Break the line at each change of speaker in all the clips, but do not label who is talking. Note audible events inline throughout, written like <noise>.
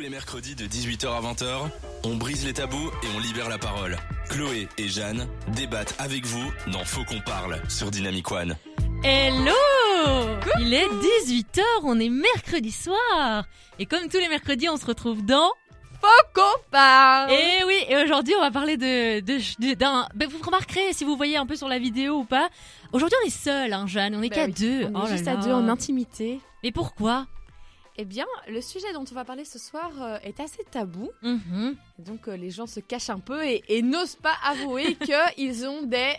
Tous les mercredis de 18h à 20h, on brise les tabous et on libère la parole. Chloé et Jeanne débattent avec vous dans Faut qu'on parle sur Dynamic One.
Hello Il est 18h, on est mercredi soir. Et comme tous les mercredis, on se retrouve dans...
Faut qu'on parle
Et oui, et aujourd'hui on va parler de, de, de- d'un... ben, vous remarquerez si vous voyez un peu sur la vidéo ou pas. Aujourd'hui on est seul, hein, Jeanne, on est
Bah
qu'à
oui,
deux.
On est
Oh là
juste à
là.
deux en intimité.
Mais pourquoi?
Eh bien, le sujet dont on va parler ce soir euh, est assez tabou.
Mhm.
Donc, euh, les gens se cachent un peu et, et n'osent pas avouer <laughs> qu'ils ont des...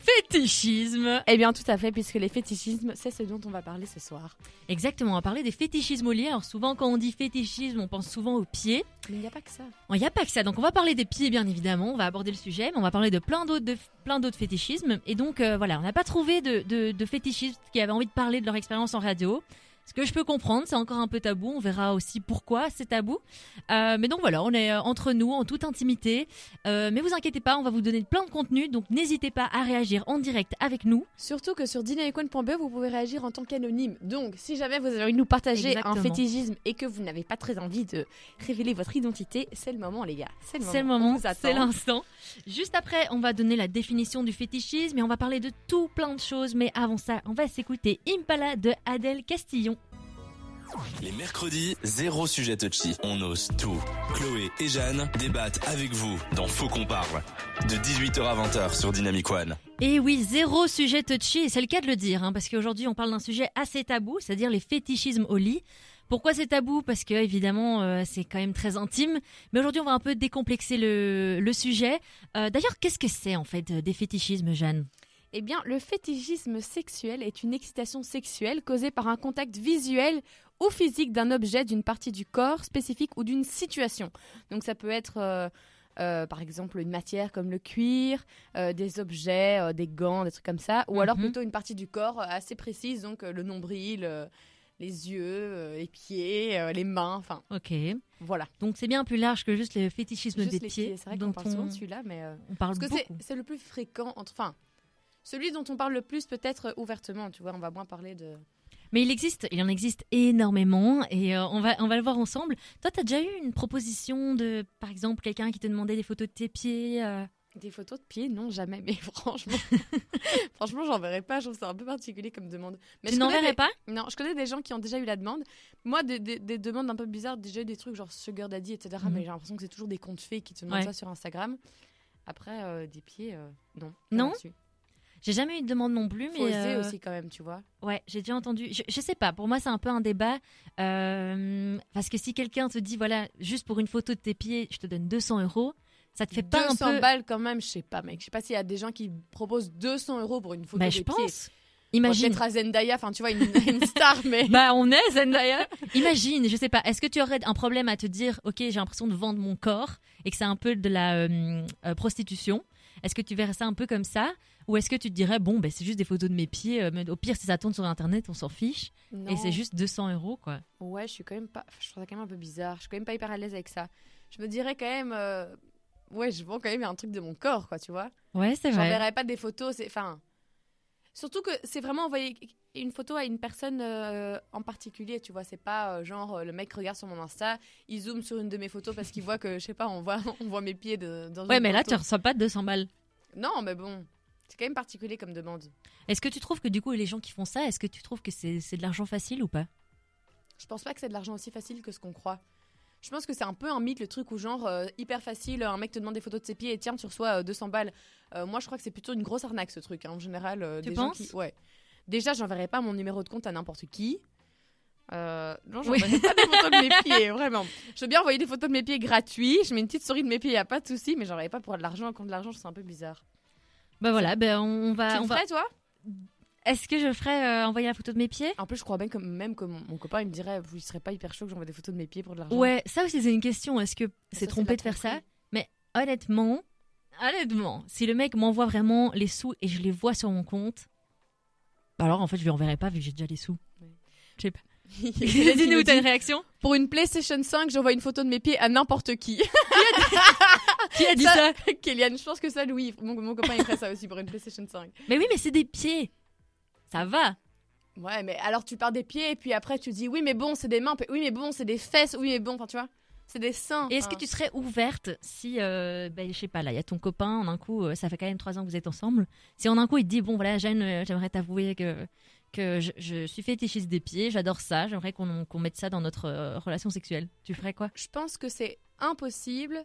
Fétichisme
Eh bien, tout à fait, puisque les fétichismes, c'est ce dont on va parler ce soir.
Exactement, on va parler des fétichismes au lit. Alors souvent quand on dit fétichisme, on pense souvent aux pieds.
Mais il n'y a pas que ça.
Il n'y a pas que ça, donc on va parler des pieds bien évidemment, on va aborder le sujet, mais on va parler de plein d'autres de, plein d'autres fétichismes. Et donc euh, voilà, on n'a pas trouvé de, de, de fétichistes qui avaient envie de parler de leur expérience en radio. Ce que je peux comprendre, c'est encore un peu tabou. On verra aussi pourquoi c'est tabou. Euh, mais donc voilà, on est euh, entre nous, en toute intimité. Euh, mais vous inquiétez pas, on va vous donner plein de contenu. Donc n'hésitez pas à réagir en direct avec nous.
Surtout que sur dynamicone.be, vous pouvez réagir en tant qu'anonyme. Donc, si jamais vous avez envie de nous partager
Exactement.
un fétichisme et que vous n'avez pas très envie de révéler votre identité, c'est le moment, les gars. C'est le moment.
C'est l'instant. Juste après, on va donner la définition du fétichisme et on va parler de tout plein de choses. Mais avant ça, on va s'écouter Impala de Adèle Castillon.
Les mercredis, zéro sujet touchy. On ose tout. Chloé et Jeanne débattent avec vous dans Faut qu'on parle. De 18h à 20h sur Dynamic One.
Et oui, zéro sujet touchy, et c'est le cas de le dire, hein, parce qu'aujourd'hui on parle d'un sujet assez tabou, c'est-à-dire les fétichismes au lit. Pourquoi c'est tabou? Parce que évidemment euh, c'est quand même très intime. Mais aujourd'hui on va un peu décomplexer le, le sujet. Euh, D'ailleurs, qu'est-ce que c'est en fait euh, des fétichismes, Jeanne?
Eh bien, le fétichisme sexuel est une excitation sexuelle causée par un contact visuel ou physique d'un objet, d'une partie du corps spécifique ou d'une situation. Donc ça peut être euh, euh, par exemple une matière comme le cuir, euh, des objets, des gants, des trucs comme ça, ou alors
Mhm.
plutôt une partie du corps assez précise, donc le nombril, les yeux, les pieds, les mains, enfin
Ok.
voilà.
Donc c'est bien plus large que juste le fétichisme
Juste
des
les
pieds.
C'est vrai qu'on parle souvent de celui-là, mais...
on parle
Parce que c'est- le plus fréquent, entre- enfin, celui dont on parle le plus peut-être ouvertement, tu vois, on va moins parler de...
Mais il existe, il en existe énormément et euh, on, va, on va le voir ensemble. Toi, tu as déjà eu une proposition de, par exemple, quelqu'un qui te demandait des photos de tes pieds euh,
Des photos de pieds, non, jamais, mais <laughs> franchement, <laughs> franchement, j'en verrais pas, je trouve ça un peu particulier comme demande. Mais
Tu n'en verrais
des-
pas?
Non, je connais des gens qui ont déjà eu la demande. Moi, des, des- des demandes un peu bizarres, déjà eu des trucs genre Sugar Daddy, etc.,
Mhm.
mais j'ai l'impression que c'est toujours des comptes faits qui te demandent
Ouais.
ça sur Instagram. Après, euh, des pieds, euh, non.
Non? J'ai jamais eu de demande non plus,
Faut
mais
oser
euh,
aussi quand même, tu vois.
ouais, j'ai déjà entendu. Je, je sais pas, pour moi c'est un peu un débat euh, parce que si quelqu'un te dit voilà, juste pour une photo de tes pieds, je te donne 200 euros, ça te fait pas un
200
peu
balles quand même, je sais pas, mec. Je sais pas s'il y a des gens qui proposent 200 euros pour une photo
Bah,
des
je
pieds.
pense.
Bon,
Imagine.
Peut-être à Zendaya, enfin tu vois, une, une <laughs> star, mais.
Bah on est Zendaya. Imagine, je sais pas, est-ce que tu aurais un problème à te dire ok j'ai l'impression de vendre mon corps et que c'est un peu de la euh, euh, prostitution? Est-ce que tu verrais ça un peu comme ça? Ou est-ce que tu te dirais bon ben c'est juste des photos de mes pieds, euh, au pire si ça tourne sur internet on s'en fiche et c'est juste 200 euros quoi.
Ouais, je suis quand même pas. Je trouve ça quand même un peu bizarre. Je suis quand même pas hyper à l'aise avec ça. Je me dirais quand même. euh, Ouais, je vends quand même un truc de mon corps, quoi, tu vois.
Ouais c'est vrai.
J'enverrais pas des photos, c'est. Enfin. Surtout que c'est vraiment envoyer une photo à une personne euh, en particulier, tu vois. C'est pas euh, genre le mec regarde sur mon Insta, il zoome sur une de mes photos parce qu'il voit que, je sais pas, on voit, <laughs> on voit mes pieds de, dans
Ouais
une
mais là tu reçois pas 200 balles.
Non, mais bon. C'est quand même particulier comme demande.
Est-ce que tu trouves que du coup les gens qui font ça, est-ce que tu trouves que c'est de l'argent facile ou pas?
Je pense pas que c'est de l'argent aussi facile que ce qu'on croit. Je pense que c'est un peu un mythe le truc où genre euh, hyper facile, un mec te demande des photos de ses pieds et tiens tu reçois euh, 200 balles. Euh, moi je crois que c'est plutôt une grosse arnaque ce truc hein, en général. euh,
Tu
des gens
penses?
Qui... Ouais. Déjà j'enverrai pas mon numéro de compte à n'importe qui. Euh, non,
Oui.
j'enverrai pas des photos de mes <laughs> pieds, vraiment. Je veux bien envoyer des photos de mes pieds gratuits. Je mets une petite story de mes pieds, y a pas de souci, mais j'enverrai pas pour de l'argent. Contre de l'argent, je ça un peu bizarre.
Bah voilà, ben on, on va.
tu
on
le
va...
ferais, toi?
Est-ce que je ferais euh, envoyer la photo de mes pieds?
En plus, je crois bien que même que mon, mon copain il me dirait, vous il serait pas hyper chaud que j'envoie des photos de mes pieds pour de l'argent.
Ouais, ça aussi c'est une question. Est-ce que c'est trompé de faire ça? Mais honnêtement, honnêtement, si le mec m'envoie vraiment les sous et je les vois sur mon compte, bah alors en fait je lui enverrai pas vu que j'ai déjà les sous.
Ouais.
Je sais pas. <laughs> <laughs> Dis-nous,
nous
t'as une réaction?
Pour une PlayStation 5, j'envoie une photo de mes pieds à n'importe qui. <laughs>
Qui a dit ça, <laughs>
Kéliane, je pense que ça, Louis, mon, mon copain, il ferait ça aussi pour une PlayStation 5.
Mais oui, mais c'est des pieds. Ça va.
Ouais, mais alors tu pars des pieds et puis après tu dis oui, mais bon, c'est des mains, oui, mais bon, c'est des fesses, oui, mais bon, enfin tu vois. C'est des seins.
Et est-ce que tu serais ouverte si, euh, ben, je sais pas, là, il y a ton copain, en un coup, euh, ça fait quand même trois ans que vous êtes ensemble. Si en un coup, il te dit, bon, voilà, Jeanne, euh, j'aimerais t'avouer que, que je, je suis fétichiste des pieds, j'adore ça, j'aimerais qu'on mette ça dans notre euh, relation sexuelle. Tu ferais quoi?
Je pense que c'est impossible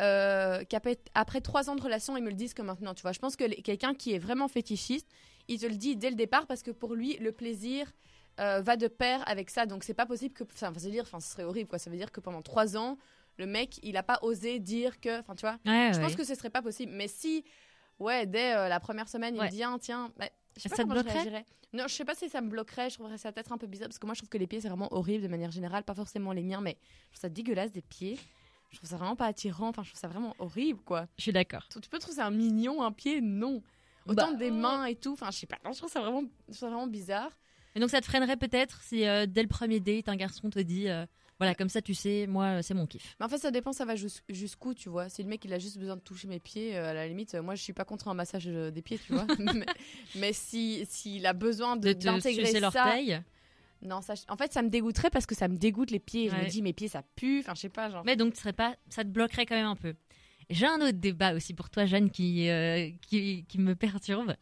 euh, qu'après après trois ans de relation, ils me le disent que maintenant. Tu vois, je pense que quelqu'un qui est vraiment fétichiste, il te le dit dès le départ parce que pour lui, le plaisir euh, va de pair avec ça. Donc c'est pas possible que. Enfin, ça veut dire, enfin, ce serait horrible, quoi. Ça veut dire que pendant trois ans, le mec, il a pas osé dire que. Enfin, tu vois.
ouais,
Je
ouais.
pense que ce serait pas possible. Mais si, ouais, dès euh, la première semaine, il me dit, ah, tiens, bah, je sais pas
Ça te
comment je
bloquerait
réagirais. Non, je sais pas si ça me bloquerait. Je trouverais ça peut-être un peu bizarre parce que moi, je trouve que les pieds, c'est vraiment horrible de manière générale. Pas forcément les miens, mais je trouve ça dégueulasse des pieds. Je trouve ça vraiment pas attirant. Enfin, je trouve ça vraiment horrible, quoi.
Je suis d'accord.
Tu peux trouver ça mignon, un pied? Non. Autant
Bah,
des mains et tout. Enfin, je sais pas. Non, je trouve ça vraiment, je trouve ça vraiment bizarre.
Et donc, ça te freinerait peut-être si, euh, dès le premier date, un garçon te dit, euh, voilà, comme ça, tu sais, moi, euh, c'est mon kiff.
Mais en fait, ça dépend, ça va jus- jusqu'où, tu vois. Si le mec, il a juste besoin de toucher mes pieds, euh, à la limite, euh, moi, je suis pas contre un massage euh, des pieds, tu vois. <laughs> mais mais si s'il a besoin
De
de- d'intégrer
sucer
ça. Non, ça, en fait, ça me dégoûterait parce que ça me dégoûte les pieds. Je me dis, mes pieds, ça pue. Enfin, je sais pas, genre.
Mais donc, tu serais pas, ça te bloquerait quand même un peu. J'ai un autre débat aussi pour toi, Jeanne, qui, euh, qui, qui me perturbe.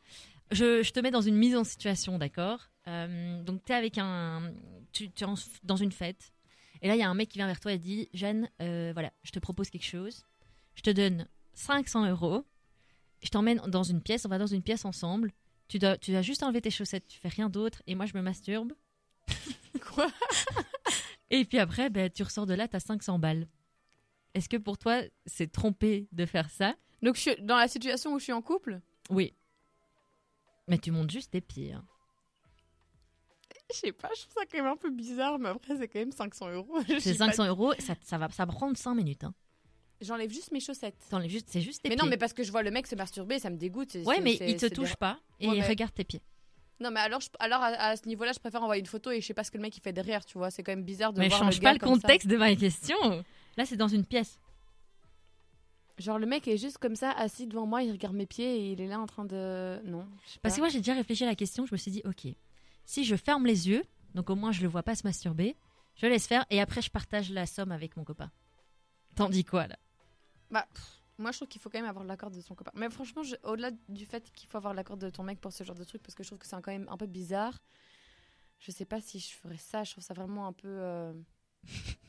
Je, je te mets dans une mise en situation, d'accord? Euh, Donc, tu es avec un. Tu, tu es en- dans une fête. Et là, il y a un mec qui vient vers toi et dit Jeanne, euh, voilà, je te propose quelque chose. Je te donne 500 euros. Je t'emmène dans une pièce. On va dans une pièce ensemble. Tu dois, tu dois juste enlever tes chaussettes. Tu fais rien d'autre. Et moi, je me masturbe. <laughs>
Quoi?
Et puis après, ben, tu ressors de là, tu as 500 balles. Est-ce que pour toi, c'est trompé de faire ça?
Donc, je suis dans la situation où je suis en couple?
Oui. Mais tu montes juste tes pieds. hein.
Je sais pas, je trouve ça quand même un peu bizarre, mais après, c'est quand même 500 euros. <laughs> Je
C'est
sais pas.
500 euros, ça, ça va, ça prendre 5 minutes. Hein.
J'enlève juste mes chaussettes.
T'enlèves juste, c'est juste tes
Mais
pieds.
non, mais parce que je vois le mec se masturber, ça me dégoûte. c'est-
Ouais,
c'est-
mais
c'est-
il te
c'est
touche pas et
Ouais, mais-
regarde tes pieds.
Non, mais alors, je- alors à, à ce niveau-là, je préfère envoyer une photo et je sais pas ce que le mec il fait derrière, tu vois. C'est quand même bizarre de
Mais
voir
change
le
pas le
ça.
contexte de ma question. Là, c'est dans une pièce.
Genre, le mec est juste comme ça, assis devant moi, il regarde mes pieds et il est là en train de. Non.
Parce que moi, j'ai déjà réfléchi à la question. Je me suis dit, ok, si je ferme les yeux, donc au moins je le vois pas se masturber, je laisse faire et après je partage la somme avec mon copain. T'en dis quoi là?
Bah, pff, moi, je trouve qu'il faut quand même avoir l'accord de son copain. Mais franchement, je- au-delà du fait qu'il faut avoir l'accord de ton mec pour ce genre de truc, parce que je trouve que c'est quand même un peu bizarre, je sais pas si je ferais ça. Je trouve ça vraiment un peu. euh, <laughs>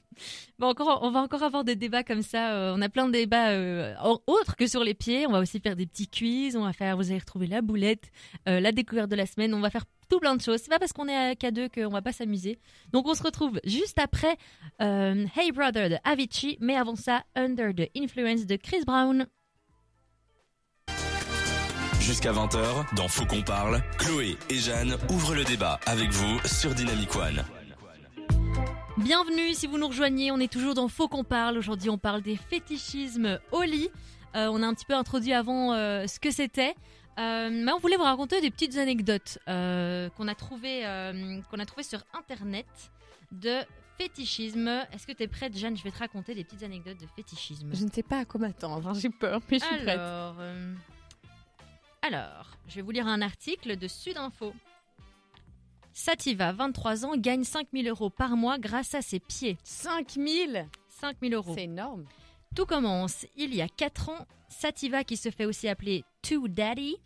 Bon, encore, on va encore avoir des débats comme ça. euh, on a plein de débats euh, au- autres que sur les pieds. On va aussi faire des petits quiz. On va faire, vous allez retrouver la boulette, euh, la découverte de la semaine. On va faire tout plein de choses. C'est pas parce qu'on est à K2 qu'on va pas s'amuser. Donc on se retrouve juste après euh, Hey Brother de Avicii, mais avant ça, Under the Influence de Chris Brown.
Jusqu'à 20h, dans Faut qu'on parle, Chloé et Jeanne ouvrent le débat avec vous sur Dynamic One.
Bienvenue si vous nous rejoignez, on est toujours dans Faut qu'on parle. Aujourd'hui on parle des fétichismes au lit. Euh, on a un petit peu introduit avant euh, ce que c'était. Euh, mais on voulait vous raconter des petites anecdotes euh, qu'on a trouvées euh, qu'on a trouvées sur internet de fétichisme. Est-ce que tu es prête Jeanne? Je vais te raconter des petites anecdotes de fétichisme.
Je ne sais pas à quoi m'attendre. J'ai peur, mais je suis prête.
Alors, alors, je vais vous lire un article de Sudinfo. Sativa, 23 ans, gagne 5000 euros par mois grâce à ses pieds.
5000
5000 euros.
C'est énorme.
Tout commence il y a 4 ans. Sativa, qui se fait aussi appeler Two Daddy,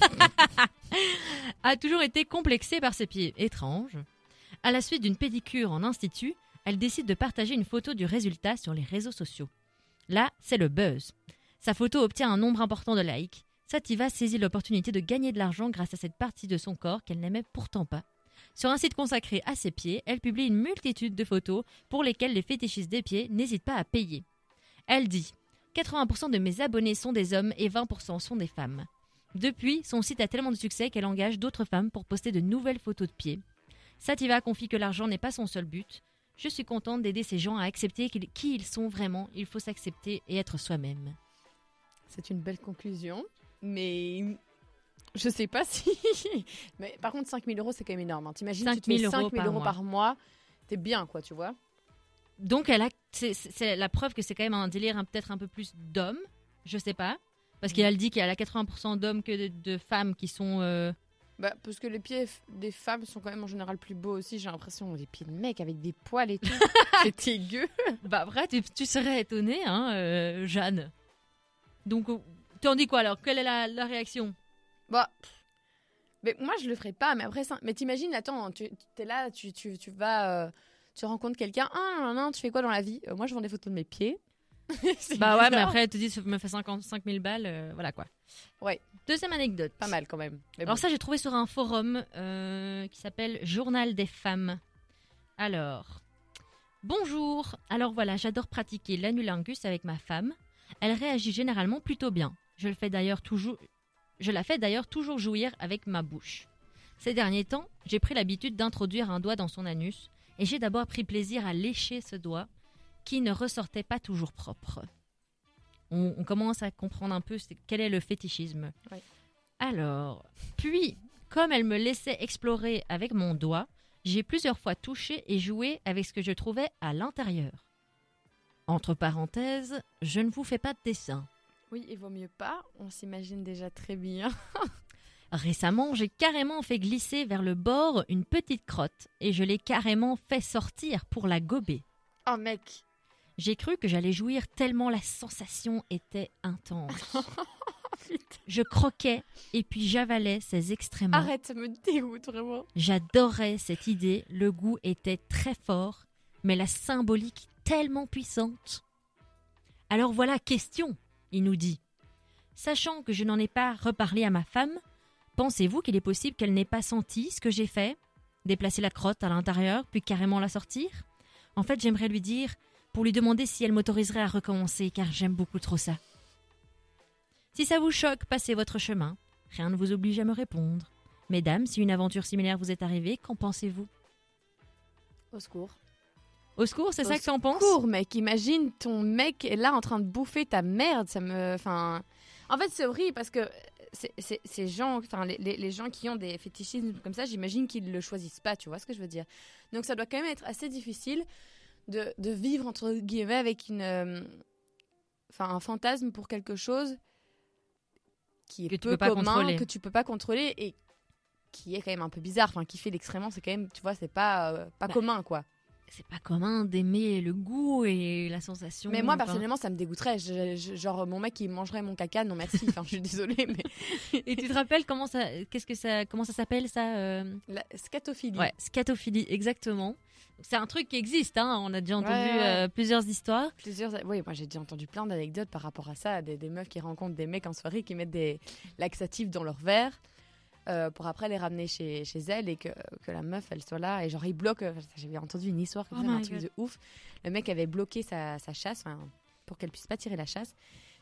<laughs> a toujours été complexée par ses pieds étranges. À la suite d'une pédicure en institut, elle décide de partager une photo du résultat sur les réseaux sociaux. Là, c'est le buzz. Sa photo obtient un nombre important de likes. Sativa saisit l'opportunité de gagner de l'argent grâce à cette partie de son corps qu'elle n'aimait pourtant pas. Sur un site consacré à ses pieds, elle publie une multitude de photos pour lesquelles les fétichistes des pieds n'hésitent pas à payer. Elle dit 80% de mes abonnés sont des hommes et 20% sont des femmes. Depuis, son site a tellement de succès qu'elle engage d'autres femmes pour poster de nouvelles photos de pieds. Sativa confie que l'argent n'est pas son seul but. Je suis contente d'aider ces gens à accepter qui ils sont vraiment. Il faut s'accepter et être soi-même.
C'est une belle conclusion, mais je sais pas <laughs> si. mais par contre, 5000 euros, c'est quand même énorme. hein. T'imagines, tu te
5 000
fais
euros
5000
par
euros
mois.
par mois, t'es bien, quoi, tu vois.
Donc, elle a, c'est, la preuve que c'est quand même un délire hein, peut-être un peu plus d'hommes. Je sais pas. Parce qu'elle dit qu'il y a la 80% d'hommes que de, de femmes qui sont, euh,
Bah, parce que les pieds des femmes sont quand même en général plus beaux aussi. J'ai l'impression des pieds de mecs avec des poils et tout. <laughs> c'est dégueu.
Bah après, tu, tu serais étonnée, hein, euh, Jeanne. Donc, euh, tu en dis quoi alors? Quelle est la, la réaction?
Bah, pff. mais moi je le ferais pas. Mais après, ça... mais t'imagines, attends, tu es là, tu, tu, tu vas, euh, tu rencontres quelqu'un. Ah, non, non, tu fais quoi dans la vie? Euh, Moi, je vends des photos de mes pieds. <laughs>
Bah ouais, mais après, elle te dit, ça me fait 55 000 balles, euh, voilà quoi.
Ouais.
Deuxième anecdote.
Pas mal quand même. Mais
Alors
bon.
ça, j'ai trouvé sur un forum euh, qui s'appelle Journal des femmes. Alors, bonjour. Alors voilà, j'adore pratiquer l'anulingus avec ma femme. Elle réagit généralement plutôt bien. Je le fais d'ailleurs toujours. Je la fais d'ailleurs toujours jouir avec ma bouche. Ces derniers temps, j'ai pris l'habitude d'introduire un doigt dans son anus et j'ai d'abord pris plaisir à lécher ce doigt qui ne ressortait pas toujours propre. On, on commence à comprendre un peu quel est le fétichisme.
Oui.
Alors, puis, comme elle me laissait explorer avec mon doigt, j'ai plusieurs fois touché et joué avec ce que je trouvais à l'intérieur. Entre parenthèses, je ne vous fais pas de dessin.
Oui, il vaut mieux pas. On s'imagine déjà très bien. <laughs>
Récemment, j'ai carrément fait glisser vers le bord une petite crotte et je l'ai carrément fait sortir pour la gober.
Oh mec.
J'ai cru que j'allais jouir tellement la sensation était intense. <laughs> Je croquais et puis j'avalais ces excréments.
Arrête, ça me dégoûte vraiment.
J'adorais cette idée, le goût était très fort, mais la symbolique tellement puissante. Alors voilà, question, il nous dit. Sachant que je n'en ai pas reparlé à ma femme, pensez-vous qu'il est possible qu'elle n'ait pas senti ce que j'ai fait? Déplacer la crotte à l'intérieur, puis carrément la sortir? En fait, j'aimerais lui dire, pour lui demander si elle m'autoriserait à recommencer, car j'aime beaucoup trop ça. Si ça vous choque, passez votre chemin. Rien ne vous oblige à me répondre. Mesdames, si une aventure similaire vous est arrivée, qu'en pensez-vous?
Au secours.
Au secours, c'est
Au
ça que t'en penses?
Cours, mec. Imagine ton mec est là en train de bouffer ta merde. Ça me. Enfin. En fait, c'est horrible parce que ces gens, enfin, les, les- les gens qui ont des fétichismes comme ça, j'imagine qu'ils le choisissent pas. Tu vois ce que je veux dire Donc, ça doit quand même être assez difficile de, de vivre entre guillemets avec une. euh, Enfin, un fantasme pour quelque chose qui est
Que tu
peu
pas
commun,
contrôler.
que tu peux pas contrôler et qui est quand même un peu bizarre. Enfin, qui fait l'excrément, c'est quand même, tu vois, c'est pas euh, pas
Bah,
commun, quoi.
C'est pas commun d'aimer le goût et la sensation.
Mais moi,
enfin.
personnellement, ça me dégoûterait. Je- je- genre, mon mec, il mangerait mon caca. Non, merci. Enfin, je suis désolée, mais. <laughs>
Et tu te rappelles comment ça, qu'est-ce que ça, comment ça s'appelle ça euh?
La scatophilie.
Ouais, scatophilie, exactement. C'est un truc qui existe, hein. On a déjà entendu
Ouais, ouais.
euh, plusieurs histoires.
Plusieurs. Oui, moi, j'ai déjà entendu plein d'anecdotes par rapport à ça. Des, des meufs qui rencontrent des mecs en soirée qui mettent des laxatifs dans leur verre. euh, pour après les ramener chez, chez elle et que, que la meuf elle soit là et genre il bloque euh, j'avais entendu une histoire comme
Oh
ça, un truc
God.
de ouf le mec avait bloqué sa, sa chasse pour qu'elle puisse pas tirer la chasse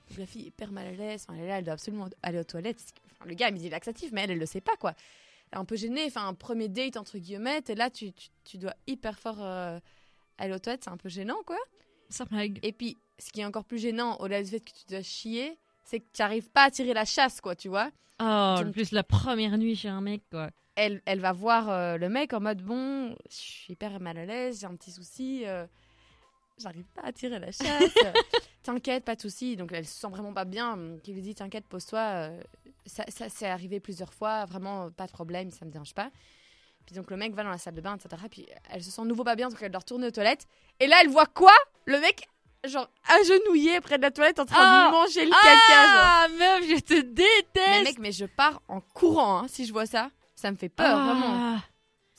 donc la fille est hyper mal à l'aise elle est là elle doit absolument aller aux toilettes Enfin, le gars il me dit laxatif mais elle elle le sait pas quoi un peu gênée enfin un premier date entre guillemets et là tu, tu, tu dois hyper fort euh, aller aux toilettes c'est un peu gênant quoi
Ça blague.
et puis, ce qui est encore plus gênant, au-delà du fait que tu dois chier, c'est que tu n'arrives pas à tirer la chasse, quoi, tu vois.
Oh, en plus la première nuit chez un mec, quoi.
Elle, elle va voir euh, le mec en mode Bon, je suis hyper mal à l'aise, j'ai un petit souci, euh, j'arrive pas à tirer la chasse. <laughs> T'inquiète, pas de souci. Donc, elle se sent vraiment pas bien. Qui lui dit T'inquiète, pose-toi. euh, ça, ça c'est arrivé plusieurs fois, vraiment pas de problème, ça me dérange pas. Puis donc, le mec va dans la salle de bain, etc. Puis elle se sent nouveau pas bien, donc elle doit retourner aux toilettes. Et là, elle voit quoi? Le mec, genre, agenouillé près de la toilette en train
Ah
de lui manger le caca, genre.
Ah, meuf, je te
Mais
déteste.
mec, mais je pars en courant hein, si je vois ça. Ça me fait peur,
Ah.
vraiment.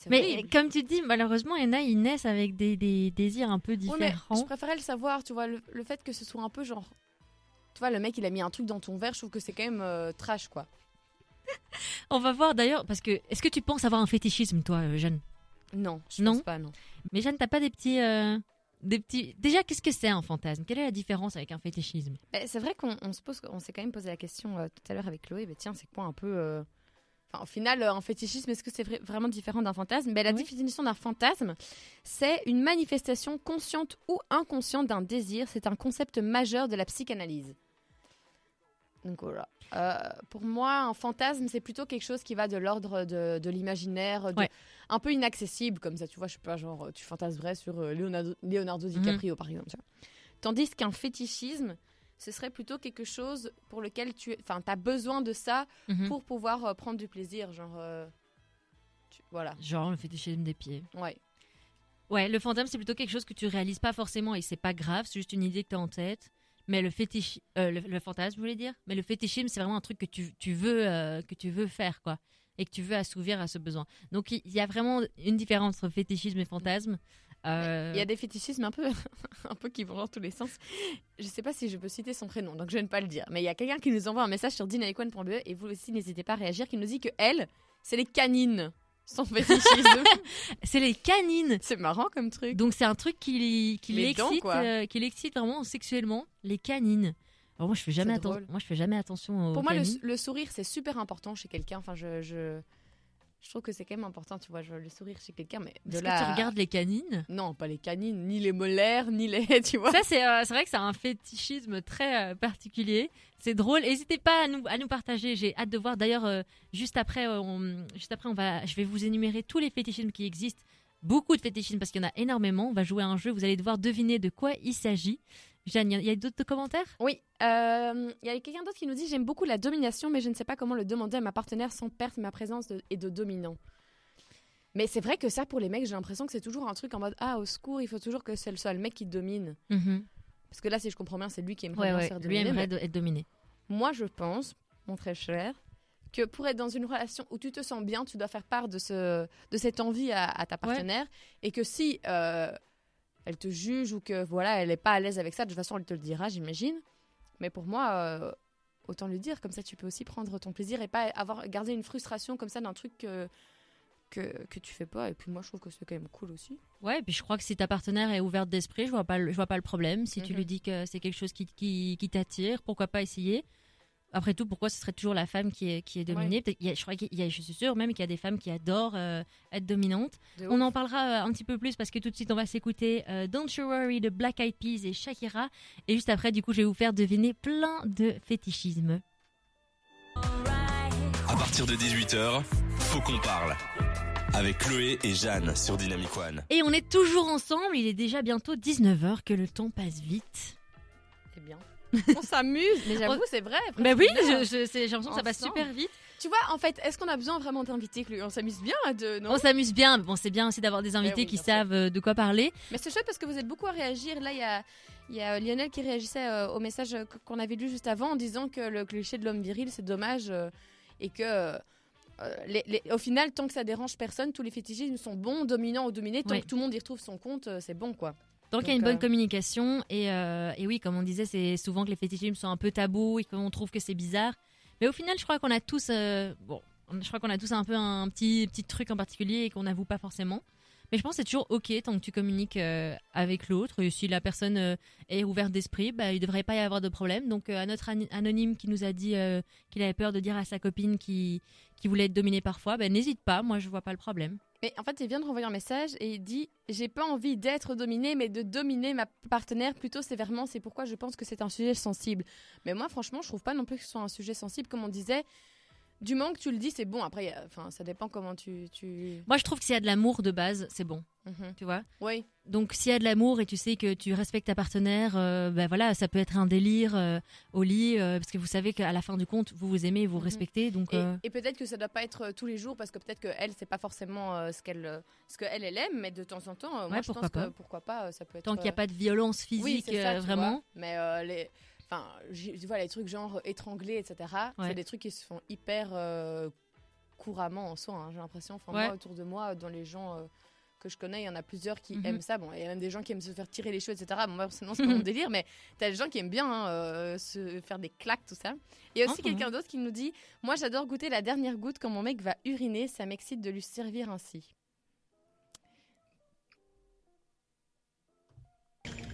Mais
horrible.
comme tu dis, malheureusement, il y en a, ils naissent avec des, des désirs un peu
Ouais, mais
différents.
je préférais le savoir, tu vois, le, le fait que ce soit un peu genre. Tu vois, le mec, il a mis un truc dans ton verre, je trouve que c'est quand même euh, trash, quoi. <laughs>
On va voir d'ailleurs, parce que est-ce que tu penses avoir un fétichisme, toi, euh, Jeanne
Non, je
Non.
pense pas, non.
Mais Jeanne, t'as pas des petits, euh, des petits. Déjà, qu'est-ce que c'est un fantasme? Quelle est la différence avec un fétichisme?
Mais C'est vrai qu'on on se pose, on s'est quand même posé la question euh, tout à l'heure avec Chloé, mais tiens, c'est quoi un peu. euh, Enfin, au final, euh, un fétichisme, est-ce que c'est vrai- vraiment différent d'un fantasme? Ben, La
Oui.
définition d'un fantasme, c'est une manifestation consciente ou inconsciente d'un désir. C'est un concept majeur de la psychanalyse. Donc voilà. Euh, pour moi, un fantasme, c'est plutôt quelque chose qui va de l'ordre de, de l'imaginaire,
Ouais.
un peu inaccessible, comme ça, tu vois, je sais pas, genre, tu fantasmerais sur euh, Leonardo, Leonardo DiCaprio, par exemple. tu vois. Tandis qu'un fétichisme, ce serait plutôt quelque chose pour lequel tu enfin, as besoin de ça
Mhm.
pour pouvoir euh, prendre du plaisir. Genre, euh, tu- voilà.
Genre le fétichisme des pieds.
Ouais.
Ouais, le fantôme, c'est plutôt quelque chose que tu réalises pas forcément et c'est pas grave, c'est juste une idée que tu as en tête. Mais le fétiche, euh, le, le fantasme, je voulais dire? Mais le fétichisme, c'est vraiment un truc que tu, tu veux, que tu veux faire, quoi. Et que tu veux assouvir à ce besoin. Donc, il il y a vraiment une différence entre fétichisme et fantasme. Euh,
Il y a des fétichismes un peu, <laughs> un peu qui vont dans tous les sens. Je sais pas si je peux citer son prénom, donc je vais ne pas le dire. Mais il y a quelqu'un qui nous envoie un message sur dinaicon.be et vous aussi n'hésitez pas à réagir, qui nous dit que elle, c'est les canines, son <laughs> fétichisme.
C'est les canines.
c'est marrant comme truc.
Donc, c'est un truc qui, qui l'excite, euh, vraiment sexuellement. Les canines. Alors, moi, je fais jamais attention. Moi, je fais jamais attention aux
Pour moi, le, sourire, c'est super important chez quelqu'un. Enfin, je, je, je trouve que c'est quand même important, tu vois, je, le sourire chez quelqu'un. Mais de
Est-ce
là
que tu regardes les canines?
Non, pas les canines, ni les molaires, ni les. <laughs> Tu vois
Ça, c'est euh, c'est vrai que c'est un fétichisme très euh, particulier. C'est drôle. N'hésitez pas à nous, à nous partager. J'ai hâte de voir. D'ailleurs, euh, juste après, on, juste après on va, je vais vous énumérer tous les fétichismes qui existent. Beaucoup de fétichismes parce qu'il y en a énormément. On va jouer à un jeu. Vous allez devoir deviner de quoi il s'agit. Jeanne, il y a- d'autres commentaires?
Oui, euh, il y a quelqu'un d'autre qui nous dit J'aime beaucoup la domination, mais je ne sais pas comment le demander à ma partenaire sans perdre ma présence de- et de dominant. Mais c'est vrai que ça, pour les mecs, j'ai l'impression que c'est toujours un truc en mode Ah, au secours, il faut toujours que ce soit le mec qui domine. Parce que là, si je comprends bien, c'est lui qui aimerait
Ouais, ouais.
faire
Lui
dominer.
aimerait
mais
do- être dominé.
Moi, je pense, mon très cher, que pour être dans une relation où tu te sens bien, tu dois faire part de, ce, de cette envie à, à ta partenaire. Et que si euh, elle te juge ou que voilà, elle n'est pas à l'aise avec ça, de toute façon, elle te le dira, j'imagine. Mais pour moi, euh, autant le dire, comme ça, tu peux aussi prendre ton plaisir et pas avoir garder une frustration comme ça d'un truc que, que, que tu fais pas. Et puis moi, je trouve que c'est quand même cool aussi.
Ouais, et puis je crois que si ta partenaire est ouverte d'esprit, je vois pas, le- je vois pas le problème. Si tu
Mhm.
lui dis que c'est quelque chose qui, qui, qui t'attire, pourquoi pas essayer Après tout, pourquoi ce serait toujours la femme qui est, qui est dominée? Peut-être- il y a- Je crois qu'il y a, je suis sûre même qu'il y a des femmes qui adorent euh, être dominantes.
De
On
ouf.
en parlera euh, un petit peu plus parce que tout de suite on va s'écouter euh, Don't You Worry de Black Eyed Peas et Shakira. Et juste après, du coup, je vais vous faire deviner plein de fétichismes.
À partir de 18h, faut qu'on parle. Avec Chloé et Jeanne sur Dynamic One.
Et on est toujours ensemble. Il est déjà bientôt 19h, que le temps passe vite.
On s'amuse, mais j'avoue, c'est vrai.
Bah oui, j'ai l'impression que ça passe super vite.
Tu vois, en fait, est-ce qu'on a besoin vraiment d'inviter que lui On s'amuse bien à deux, non?
On s'amuse bien, mais bon, c'est bien aussi d'avoir des invités
oui,
qui savent euh, de quoi parler.
Mais c'est chouette parce que vous êtes beaucoup à réagir. Là, il y a, y a Lionel qui réagissait euh, au message euh, qu'on avait lu juste avant en disant que le cliché de l'homme viril, c'est dommage euh, et que. euh, les- les- au final, tant que ça dérange personne, tous les fétichismes sont bons, dominants ou dominés. Tant
Oui.
que tout le monde y retrouve son compte, euh, c'est bon, quoi.
Tant qu'il y a une
Donc,
bonne communication, et, euh, et oui, comme on disait, c'est souvent que les fétichismes sont un peu tabous et qu'on trouve que c'est bizarre. Mais au final, je crois qu'on a tous, euh, bon, on- je crois qu'on a tous un peu un petit, petit truc en particulier et qu'on n'avoue pas forcément. Mais je pense que c'est toujours ok tant que tu communiques euh, avec l'autre. Et si la personne euh, est ouverte d'esprit, bah, il devrait pas y avoir de problème. Donc euh, à notre anonyme qui nous a dit qu'il avait peur de dire à sa copine qui, qui voulait être dominée parfois, bah, n'hésite pas. Moi, je vois pas le problème.
Mais en fait, il vient de renvoyer un message et il dit J'ai pas envie d'être dominé, mais de dominer ma partenaire plutôt sévèrement. C'est pourquoi je pense que c'est un sujet sensible. Mais moi, franchement, je trouve pas non plus que ce soit un sujet sensible. Comme on disait, du moment que tu le dis, c'est bon. Après, enfin, ça dépend comment tu. tu...
Moi, je trouve que s'il y a de l'amour de base, c'est bon.
Mhm.
Tu vois?
Oui,
Donc s'il y a de l'amour et tu sais que tu respectes ta partenaire, euh, ben voilà, ça peut être un délire euh, au lit euh, parce que vous savez qu'à la fin du compte, vous vous aimez, vous
Mhm.
respectez. Donc
Et, et peut-être que ça doit pas être tous les jours parce que peut-être que elle, c'est pas forcément ce qu'elle, ce que elle, elle aime, mais de temps en temps, euh, moi,
Ouais,
je
pourquoi
pense
pas.
que pourquoi pas, ça peut être.
tant qu'il n'y a pas de violence physique,
ça,
vraiment.
Mais les, enfin, vois les trucs genre étranglés, etc.
Ouais.
C'est des trucs qui se font hyper euh, couramment en soi. hein, j'ai l'impression. Enfin,
Ouais.
moi, autour de moi, dans les gens. euh, que je connais, il y en a plusieurs qui
Mhm.
aiment ça. Bon, il y a même des gens qui aiment se faire tirer les cheveux, etc. Bon, moi, personnellement, c'est pas mon <laughs> délire, mais t'as des gens qui aiment bien hein, euh, se faire des claques, tout ça. Il y a aussi
Mhm.
quelqu'un d'autre qui nous dit Moi, j'adore goûter la dernière goutte quand mon mec va uriner, ça m'excite de lui servir ainsi.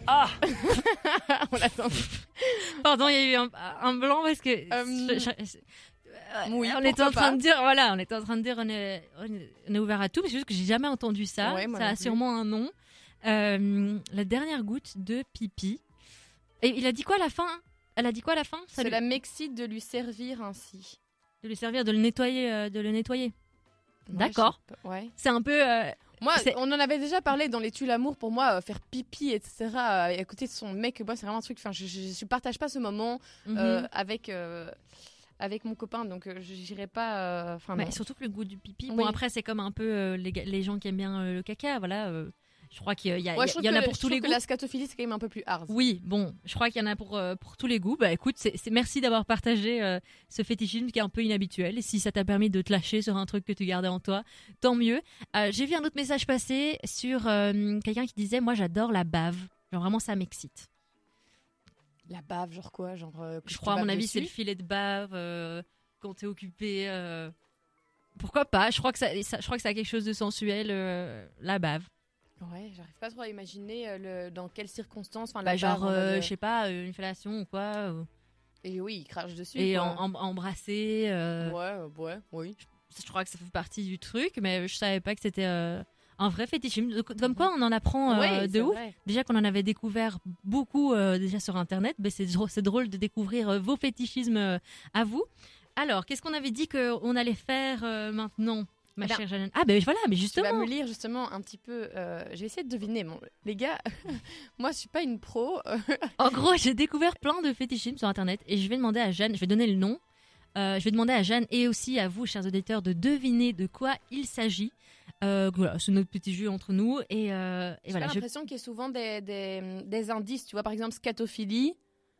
Ah <laughs>
On l'attend.
Pardon, il y a eu un, un blanc parce que je- je- euh,
oui,
on était en train
pas.
de dire, voilà, on était en train de dire, on est, on est- ouvert à tout, mais c'est juste que j'ai jamais entendu ça.
Ouais,
ça a
plus.
sûrement un nom. Euh, la dernière goutte de pipi. Et il a dit quoi à la fin? Elle a dit quoi à la fin? Ça lui-
Cela m'excite de lui servir ainsi.
De lui servir, de le nettoyer, euh, de le nettoyer. D'accord.
Ouais.
C'est un peu. euh,
Moi, on en avait déjà parlé dans les tues l'amour. Pour moi, euh, faire pipi, etc. euh, de son mec, moi, c'est vraiment un truc. Enfin, je, je, je partage pas ce moment
Mhm.
euh, avec euh, avec mon copain, donc euh, je j'irai pas. Enfin,
surtout que le goût du pipi.
Oui.
Bon, après, c'est comme un peu euh, les, les gens qui aiment bien le caca, voilà. Je crois qu'il y, a- il y
Ouais,
il en a pour tous les
que
goûts.
La scatophilie, c'est quand même un peu plus hard.
Oui, bon, je crois qu'il y en a pour, euh, pour tous les goûts. Bah écoute, c'est merci d'avoir partagé euh, ce fétichisme qui est un peu inhabituel. Et si ça t'a permis de te lâcher sur un truc que tu gardais en toi, tant mieux. Euh, J'ai vu un autre message passer sur quelqu'un qui disait Moi j'adore la bave. Genre vraiment ça m'excite.
La bave, genre quoi Genre.
Je crois, à mon avis, c'est le filet de bave quand t'es occupé. Pourquoi pas? Je crois que ça, ça- je crois que ça a quelque chose de sensuel, euh, la bave.
Ouais, j'arrive pas trop à imaginer euh, le, dans quelles circonstances. Enfin,
Bah, genre, euh, je sais pas, euh, une fellation ou quoi.
Et oui, il crache dessus.
et
quoi.
embrasser. euh,
Ouais, ouais, oui.
Je crois que ça fait partie du truc, mais je savais pas que c'était euh, un vrai fétichisme. Donc, Comme
Mhm.
quoi, on en apprend euh,
Ouais,
de
c'est
ouf.
vrai.
Déjà qu'on en avait découvert beaucoup euh, déjà sur Internet, ben c'est drôle, c'est drôle de découvrir euh, vos fétichismes euh, à vous. Alors, qu'est-ce qu'on avait dit qu'on allait faire euh, maintenant, ma
Eh ben,
chère Jeanne Ah ben voilà, mais
Tu vas
justement.
me lire justement un petit peu. euh, J'ai essayé de deviner. Bon, les gars, <laughs> moi je suis pas une pro. <laughs>
En gros, j'ai découvert plein de fétichismes sur Internet et je vais demander à Jeanne, je vais donner le nom. Euh, je vais demander à Jeanne et aussi à vous, chers auditeurs, de deviner de quoi il s'agit. Euh, voilà, c'est notre petit jeu entre nous. Et, euh,
J'ai
voilà, je...
l'impression qu'il y a souvent des, des, des indices. Tu vois, par exemple, scatophilie.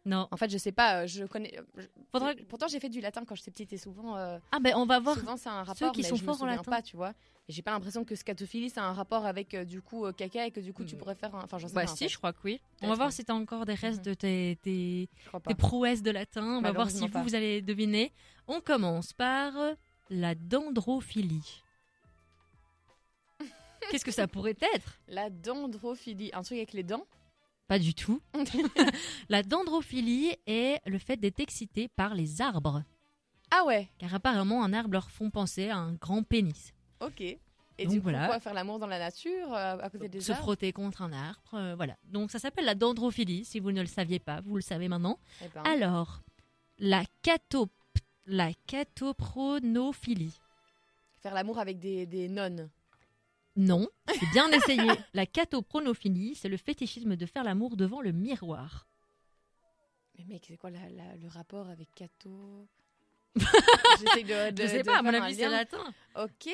Non.
En fait, je sais pas. euh, Je connais. je-
Faudra-
Pourtant, j'ai fait du latin quand j'étais petite et souvent. euh,
Ah ben on va voir.
Souvent, c'est un rapport,
qui
mais
sont
je me
forts en latin.
pas, tu vois. Et j'ai pas l'impression que scatophilie, c'est un rapport avec euh, du coup euh, caca et que du coup tu
Mm.
pourrais faire un. Enfin, j'en sais
Bah
rien, en
si, je crois que oui. On va voir si t'as encore des restes
Mhm.
de tes,
pas.
prouesses de latin. On va voir si vous,
pas.
vous allez deviner. On commence par euh, la dendrophilie. <laughs> Qu'est-ce que ça pourrait être?
La dendrophilie, un truc avec les dents?
Pas du tout. <laughs> la dendrophilie est le fait d'être excité par les arbres.
Ah ouais,
Car apparemment, un arbre leur font penser à un grand pénis.
ok. Et
Donc
du coup,
voilà.
quoi, faire l'amour dans la nature, euh, à côté des
Se
arbres
frotter contre un arbre. euh, voilà. Donc ça s'appelle la dendrophilie. Si vous ne le saviez pas, vous le savez maintenant.
Eh ben,
Alors, la, cato... la catopronophilie.
Faire l'amour avec des, des nonnes.
Non, c'est bien essayé. La catopronophilie, c'est le fétichisme de faire l'amour devant le miroir.
Mais mec, c'est quoi la- la- le rapport avec Cato <laughs> de, de-
Je sais
de
pas, à mon avis, c'est latin.
Ok.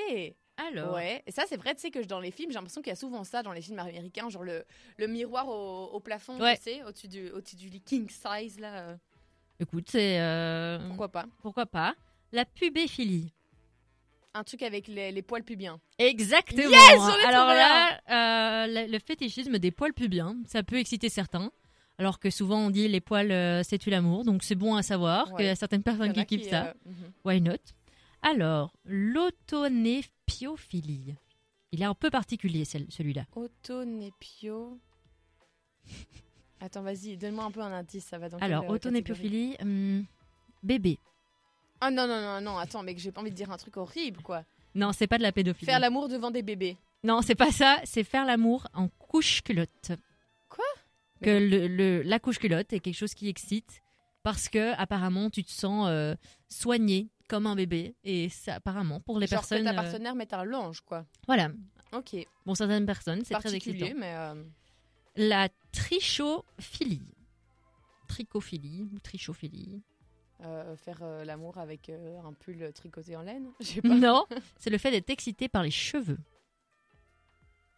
Alors,
Ouais. Et ça, c'est vrai, tu sais que dans les films, j'ai l'impression qu'il y a souvent ça dans les films américains, genre le, le miroir au, au plafond,
Ouais.
tu sais, au-dessus du, au du king size là. euh,
écoute, c'est. euh,
Pourquoi pas
pourquoi pas La pubéphilie.
Un truc avec les, les poils pubiens.
Exactement.
Yes, on
Alors là, euh, le, le fétichisme des poils pubiens, ça peut exciter certains. Alors que souvent on dit les poils, euh, c'est tu l'amour, donc c'est bon à savoir
Ouais.
qu'il y a certaines personnes qui kiffent ça.
euh, mhm.
Why not? Alors, l'autonépiophilie. Il est un peu particulier celui-là.
Autonépio. Attends, vas-y, donne-moi un peu un indice, ça va dans
Alors, autonépophilie, hum, bébé.
Ah non, non, non, non, attends, mec, j'ai pas envie de dire un truc horrible, quoi.
Non, c'est pas de la pédophilie.
Faire l'amour devant des bébés.
Non, c'est pas ça, c'est faire l'amour en couche-culotte.
Quoi?
Que le, le- la couche-culotte est quelque chose qui excite parce que apparemment tu te sens euh, soigné comme un bébé et ça apparemment pour les
Genre
personnes
que ta
euh,
partenaire mette un linge, quoi.
voilà
Ok,
pour certaines personnes c'est très
particulier,
excitant
mais... euh,
la trichophilie trichophilie ou trichophilie
euh, faire euh, l'amour avec euh, un pull tricoté en laine <laughs> pas.
non c'est le fait d'être excité par les cheveux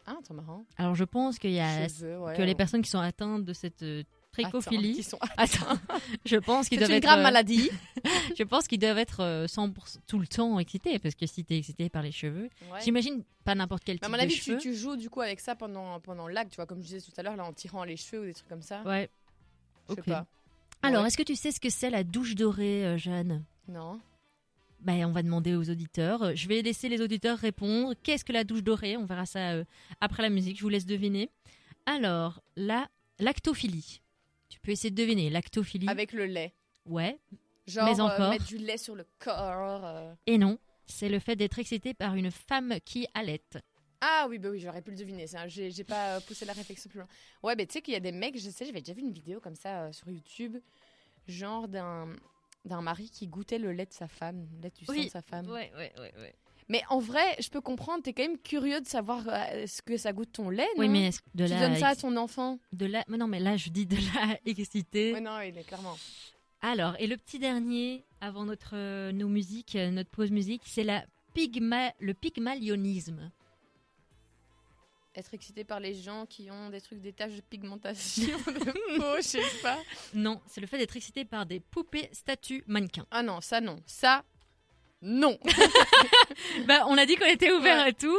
Ah, c'est marrant.
alors je pense qu'il y a
Cheveux, ouais,
que les
on-
personnes qui sont atteintes de cette euh,
Attends, sont- <laughs>
je pense qu'ils
C'est
doivent
une
être
grave maladie. <laughs>
Je pense qu'ils doivent être euh, 100% tout le temps excités, parce que si t'es excité par les cheveux,
Ouais.
j'imagine pas n'importe quel
Mais à
type
mon
de
avis, tu,
cheveux.
tu joues du coup avec ça pendant, pendant l'acte, tu vois, comme je disais tout à l'heure, là, en tirant les cheveux ou des trucs comme ça.
Ouais.
Je sais pas.
Alors,
Ouais.
est-ce que tu sais ce que c'est la douche dorée, euh, Jeanne?
Non.
ben, On va demander aux auditeurs. Je vais laisser les auditeurs répondre. Qu'est-ce que la douche dorée? On verra ça euh, après la musique, je vous laisse deviner. Alors, la lactophilie. Tu peux essayer de deviner. Lactophilie,
Avec le lait.
ouais.
Genre,
Mais
euh,
encore.
mettre du lait sur le corps.
Et non, c'est le fait d'être excité par une femme qui allaite.
Ah oui, bah oui, j'aurais pu le deviner. ça. J'ai j'ai pas euh, poussé la réflexion plus loin. Ouais, mais tu sais qu'il y a des mecs, je sais, j'avais déjà vu une vidéo comme ça euh, sur YouTube, genre d'un d'un mari qui goûtait le lait de sa femme, le lait du sang de sa femme.
Ouais, ouais, ouais, ouais.
Mais en vrai, je peux comprendre, t'es quand même curieux de savoir euh, ce que ça goûte ton lait, non
Oui, mais est-ce que de
Tu donnes ça à
ex-
ton enfant
de la mais non mais là je dis de la <laughs> excité.
Ouais, non, il est clairement.
Alors, et le petit dernier avant notre euh, nos musiques, euh, notre pause musique, c'est la pygma le pygmalionisme.
Être excité par les gens qui ont des trucs, des taches de pigmentation <laughs> de peau, je sais pas.
Non, c'est le fait d'être excité par des poupées statues mannequins.
Ah non, ça non. Ça, non. <laughs>
bah, on a dit qu'on était ouvert
Ouais.
à tout.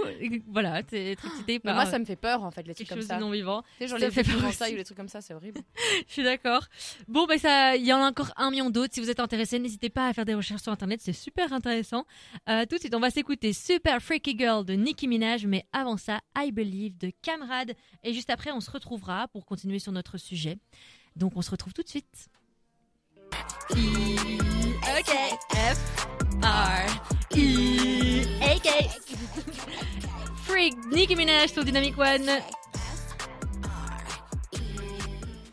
Voilà, t'es être excité
Mais
par
moi, ça me fait peur, en fait, les trucs comme
chose
ça.
de non vivant.
Tu sais, genre
ça
les
fait peur
ou les trucs comme ça, c'est horrible. <laughs>
Je suis d'accord. Bon, ben ça, il y en a encore un million d'autres. Si vous êtes intéressé, n'hésitez pas à faire des recherches sur internet, c'est super intéressant. Euh, tout de suite, on va s'écouter Super Freaky Girl de Nicki Minaj, mais avant ça, I Believe de Camarade. Et juste après, on se retrouvera pour continuer sur notre sujet. Donc, on se retrouve tout de suite. I OK F R I A K Freak Nicki Minaj sur Dynamic One.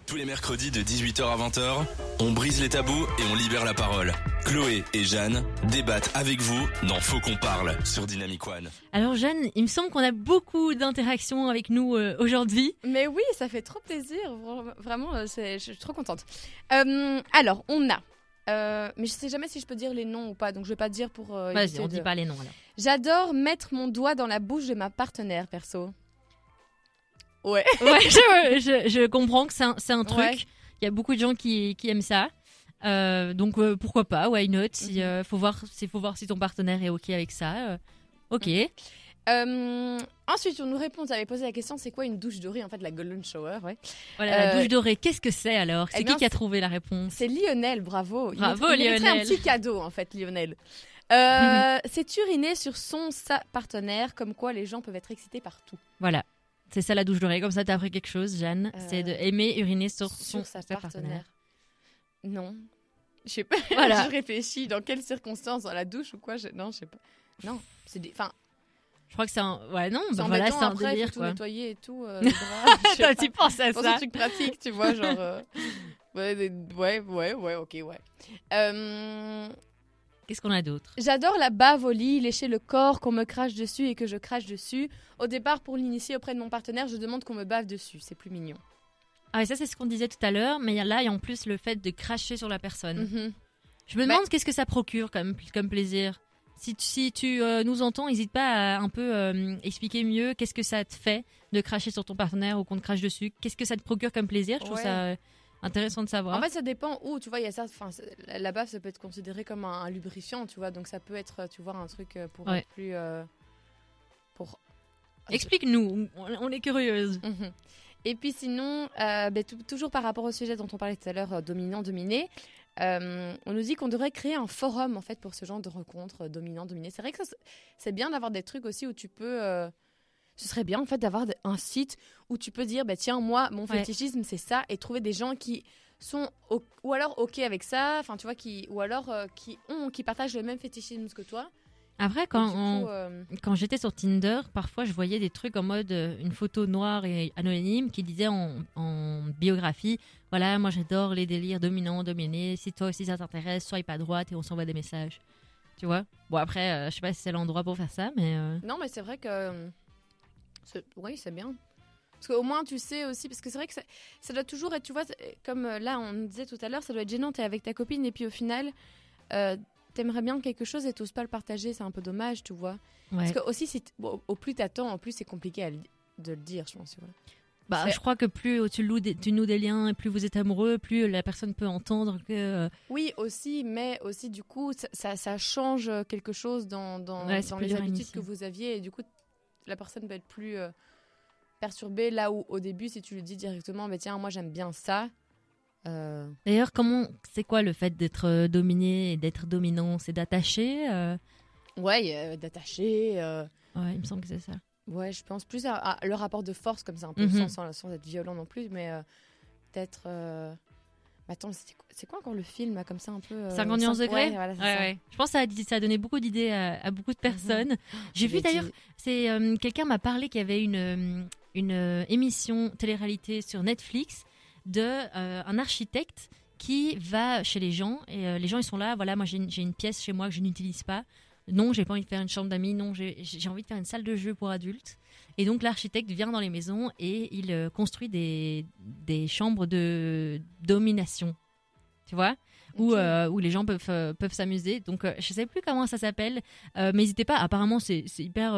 Tous les mercredis de 18h à 20h, on brise les tabous et on libère la parole. Chloé et Jeanne débattent avec vous dans Faut qu'on parle sur Dynamic One.
Alors Jeanne, il me semble qu'on a beaucoup d'interactions avec nous euh, aujourd'hui.
Mais oui, ça fait trop plaisir. vra- Vraiment, euh, je suis trop contente. Euh, alors, on a. euh, mais je sais jamais si je peux dire les noms ou pas, donc je vais pas dire pour. euh,
Vas-y, on
de-
dit pas les noms alors.
J'adore mettre mon doigt dans la bouche de ma partenaire, perso. Ouais. <laughs>
Ouais, je, je- je comprends que c'est un, c'est un truc.
Ouais.
Il y a beaucoup de gens qui, qui aiment ça. Euh, donc euh, pourquoi pas, why not si,
Mhm.
euh, faut voir, si, faut voir si ton partenaire est ok avec ça. euh, ok.
Euh, ensuite, on nous répond. Tu avais posé la question c'est quoi une douche dorée En fait, la golden shower, ouais.
Voilà, la
Euh,
douche dorée, qu'est-ce que c'est alors? C'est
eh
qui
bien,
qui a trouvé la réponse?
C'est Lionel, bravo.
Bravo,
il
Lionel.
un petit cadeau, en fait, Lionel. Euh, <laughs> c'est uriner sur son sa partenaire, comme quoi les gens peuvent être excités partout.
Voilà. C'est ça la douche dorée. Comme ça, t'as appris quelque chose, Jeanne. C'est de aimer uriner sur, son,
sa partenaire. Non. Je sais pas.
Voilà. <laughs>
je réfléchis dans quelles circonstances? Dans la douche ou quoi? Je... Non, je sais pas. Non. C'est des... Enfin,
Je crois que c'est un. Ouais, non,
c'est
bah voilà, c'est un
après,
délire
faut tout
quoi.
nettoyer et tout. euh, <laughs> <laughs>
Toi, tu penses à ça
un truc pratique, tu vois, genre. euh, <laughs> Ouais, ouais, ouais, ouais, ok, ouais. Euh,
Qu'est-ce qu'on a d'autre?
J'adore la bave au lit, lécher le corps, qu'on me crache dessus et que je crache dessus. Au départ, pour l'initier auprès de mon partenaire, je demande qu'on me bave dessus. C'est plus mignon.
Ah, et ça, c'est ce qu'on disait tout à l'heure, mais là, il y a en plus le fait de cracher sur la personne.
Mhm.
Je me
Bah-
demande qu'est-ce que ça procure comme, comme plaisir. Si tu, si tu euh, nous entends, n'hésite pas à un peu euh, expliquer mieux qu'est-ce que ça te fait de cracher sur ton partenaire ou qu'on te crache dessus. Qu'est-ce que ça te procure comme plaisir? Je trouve
Ouais.
ça euh, intéressant de savoir.
En fait, ça dépend où. Tu vois, il y a ça. Enfin, la- bave, ça peut être considéré comme un, un lubrifiant, tu vois. Donc, ça peut être, tu vois, un truc pour
Ouais.
être plus. euh, pour.
Explique-nous, on, est curieuse.
Mhm. Et puis sinon, euh, ben, tou- toujours par rapport au sujet dont on parlait tout à l'heure, euh, dominant-dominé, euh, on nous dit qu'on devrait créer un forum en fait pour ce genre de rencontres euh, dominant-dominé. C'est vrai que c'est- bien d'avoir des trucs aussi où tu peux. euh, ce serait bien en fait d'avoir un site où tu peux dire, bah, tiens, moi, mon
Ouais.
fétichisme, c'est ça, et trouver des gens qui sont au- ou alors ok avec ça, enfin tu vois, qui ou alors euh, qui ont, qui partagent le même fétichisme que toi.
Après, quand,
coup,
on-
euh,
quand j'étais sur Tinder, parfois je voyais des trucs en mode euh, une photo noire et anonyme qui disait en, en biographie voilà, moi j'adore les délires dominants, dominés. Si toi aussi ça t'intéresse, sois pas droite et on s'envoie des messages. Tu vois? Bon, après, euh, je sais pas si c'est l'endroit pour faire ça, mais. euh,
Non, mais c'est vrai que. Oui, c'est bien. Parce qu'au moins, tu sais aussi. Parce que c'est vrai que ça, ça doit toujours être. Tu vois, comme là, on disait tout à l'heure, ça doit être gênant. T'es avec ta copine et puis au final, euh, t'aimerais bien quelque chose et t'oses pas le partager. C'est un peu dommage, tu vois.
ouais.
Parce que aussi, si bon, au plus t'attends, en plus, c'est compliqué à le- de le dire, je pense.
Bah, je crois que plus tu, loues des, tu noues des liens et plus vous êtes amoureux, plus la personne peut entendre que. euh,
Oui, aussi, mais aussi, du coup, ça, ça, ça change quelque chose dans, dans,
Ouais,
les habitudes que vous aviez. Et du coup, la personne peut être plus euh, perturbée là où, au début, si tu lui dis directement, mais tiens, moi, j'aime bien ça. Euh,
D'ailleurs, comment. C'est quoi le fait d'être euh, dominé et d'être dominant? C'est d'attacher euh,
Ouais, euh, d'attacher.
Ouais, il me semble que c'est ça.
ouais, je pense plus à, à le rapport de force, comme ça, un peu,
Mhm.
sans, sans, sans être violent non plus, mais peut-être. attends, c'est quoi, encore le film, là, comme ça, un peu. euh,
50 nuances
cinq-
degrés?
Ouais, voilà, c'est
Ouais,
ça.
ouais. Je pense que ça a, ça a donné beaucoup d'idées à, à beaucoup de personnes. <gasps> J'ai vu d'ailleurs, c'est euh, quelqu'un m'a parlé qu'il y avait une, une euh, émission télé-réalité sur Netflix de euh, un architecte qui va chez les gens et euh, les gens ils sont là, voilà, moi j'ai une, pièce chez moi que je n'utilise pas. non, j'ai pas envie de faire une chambre d'amis, non, j'ai j'ai envie de faire une salle de jeu pour adultes. Et donc l'architecte vient dans les maisons et il euh, construit des, des chambres de domination. Tu vois où, euh, où les gens peuvent, euh, peuvent s'amuser. Donc, euh, je sais plus comment ça s'appelle, euh, mais n'hésitez pas. Apparemment, c'est hyper,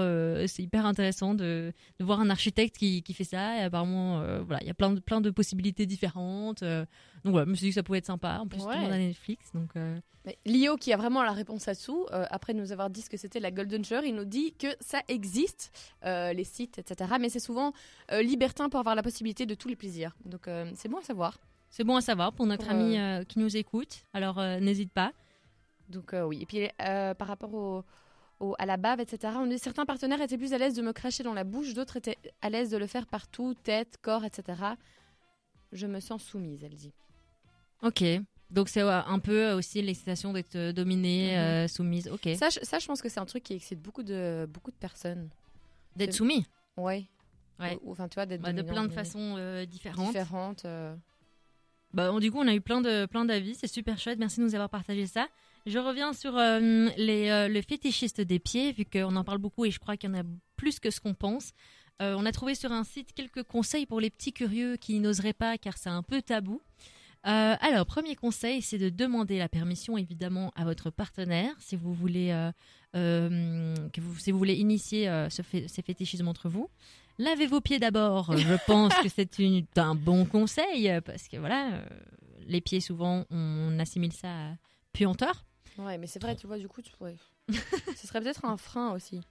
c'est hyper intéressant de, de voir un architecte qui, qui fait ça. Et apparemment, voilà, il y a plein de, plein de possibilités différentes. donc, voilà, je me suis dit que ça pouvait être sympa. En plus, tout
Ouais.
le monde a Netflix. Donc,
Mais Lio, qui a vraiment la réponse à tout, après nous avoir dit ce que c'était la Golden Shower, il nous dit que ça existe, les sites, etc. Mais c'est souvent libertin pour avoir la possibilité de tous les plaisirs. Donc c'est bon à savoir.
C'est bon à savoir pour notre
Pour,
ami euh, qui nous écoute. Alors, euh, n'hésite pas.
Donc euh, oui. Et puis par rapport au, au- à la bave, etc. On dit certains partenaires étaient plus à l'aise de me cracher dans la bouche, d'autres étaient à l'aise de le faire partout, tête, corps, etc. Je me sens soumise, elle dit.
Ok. Donc, c'est un peu aussi l'excitation d'être dominée,
Mhm.
euh, soumise. Ok.
Ça, je, ça, je pense que c'est un truc qui excite beaucoup de beaucoup de personnes.
D'être soumis.
Ouais.
Ouais.
Ou- Enfin, tu vois, d'être
Bah, de plein de façons euh, différentes.
différentes. euh.
Bah, du coup, on a eu plein de plein d'avis, c'est super chouette. Merci de nous avoir partagé ça. Je reviens sur euh, euh, le fétichiste des pieds, vu qu'on en parle beaucoup et je crois qu'il y en a plus que ce qu'on pense. Euh, on a trouvé sur un site quelques conseils pour les petits curieux qui n'oseraient pas, car c'est un peu tabou. Alors, premier conseil, c'est de demander la permission évidemment à votre partenaire si vous voulez que vous, si vous voulez initier euh, ce ces fétichismes entre vous. Lavez vos pieds d'abord. <laughs> Je pense que c'est un bon conseil euh, parce que voilà, euh, les pieds souvent on assimile ça à puanteur.
Ouais, mais c'est vrai, tu vois, du coup, tu pourrais. <laughs> Ce serait peut-être un frein aussi.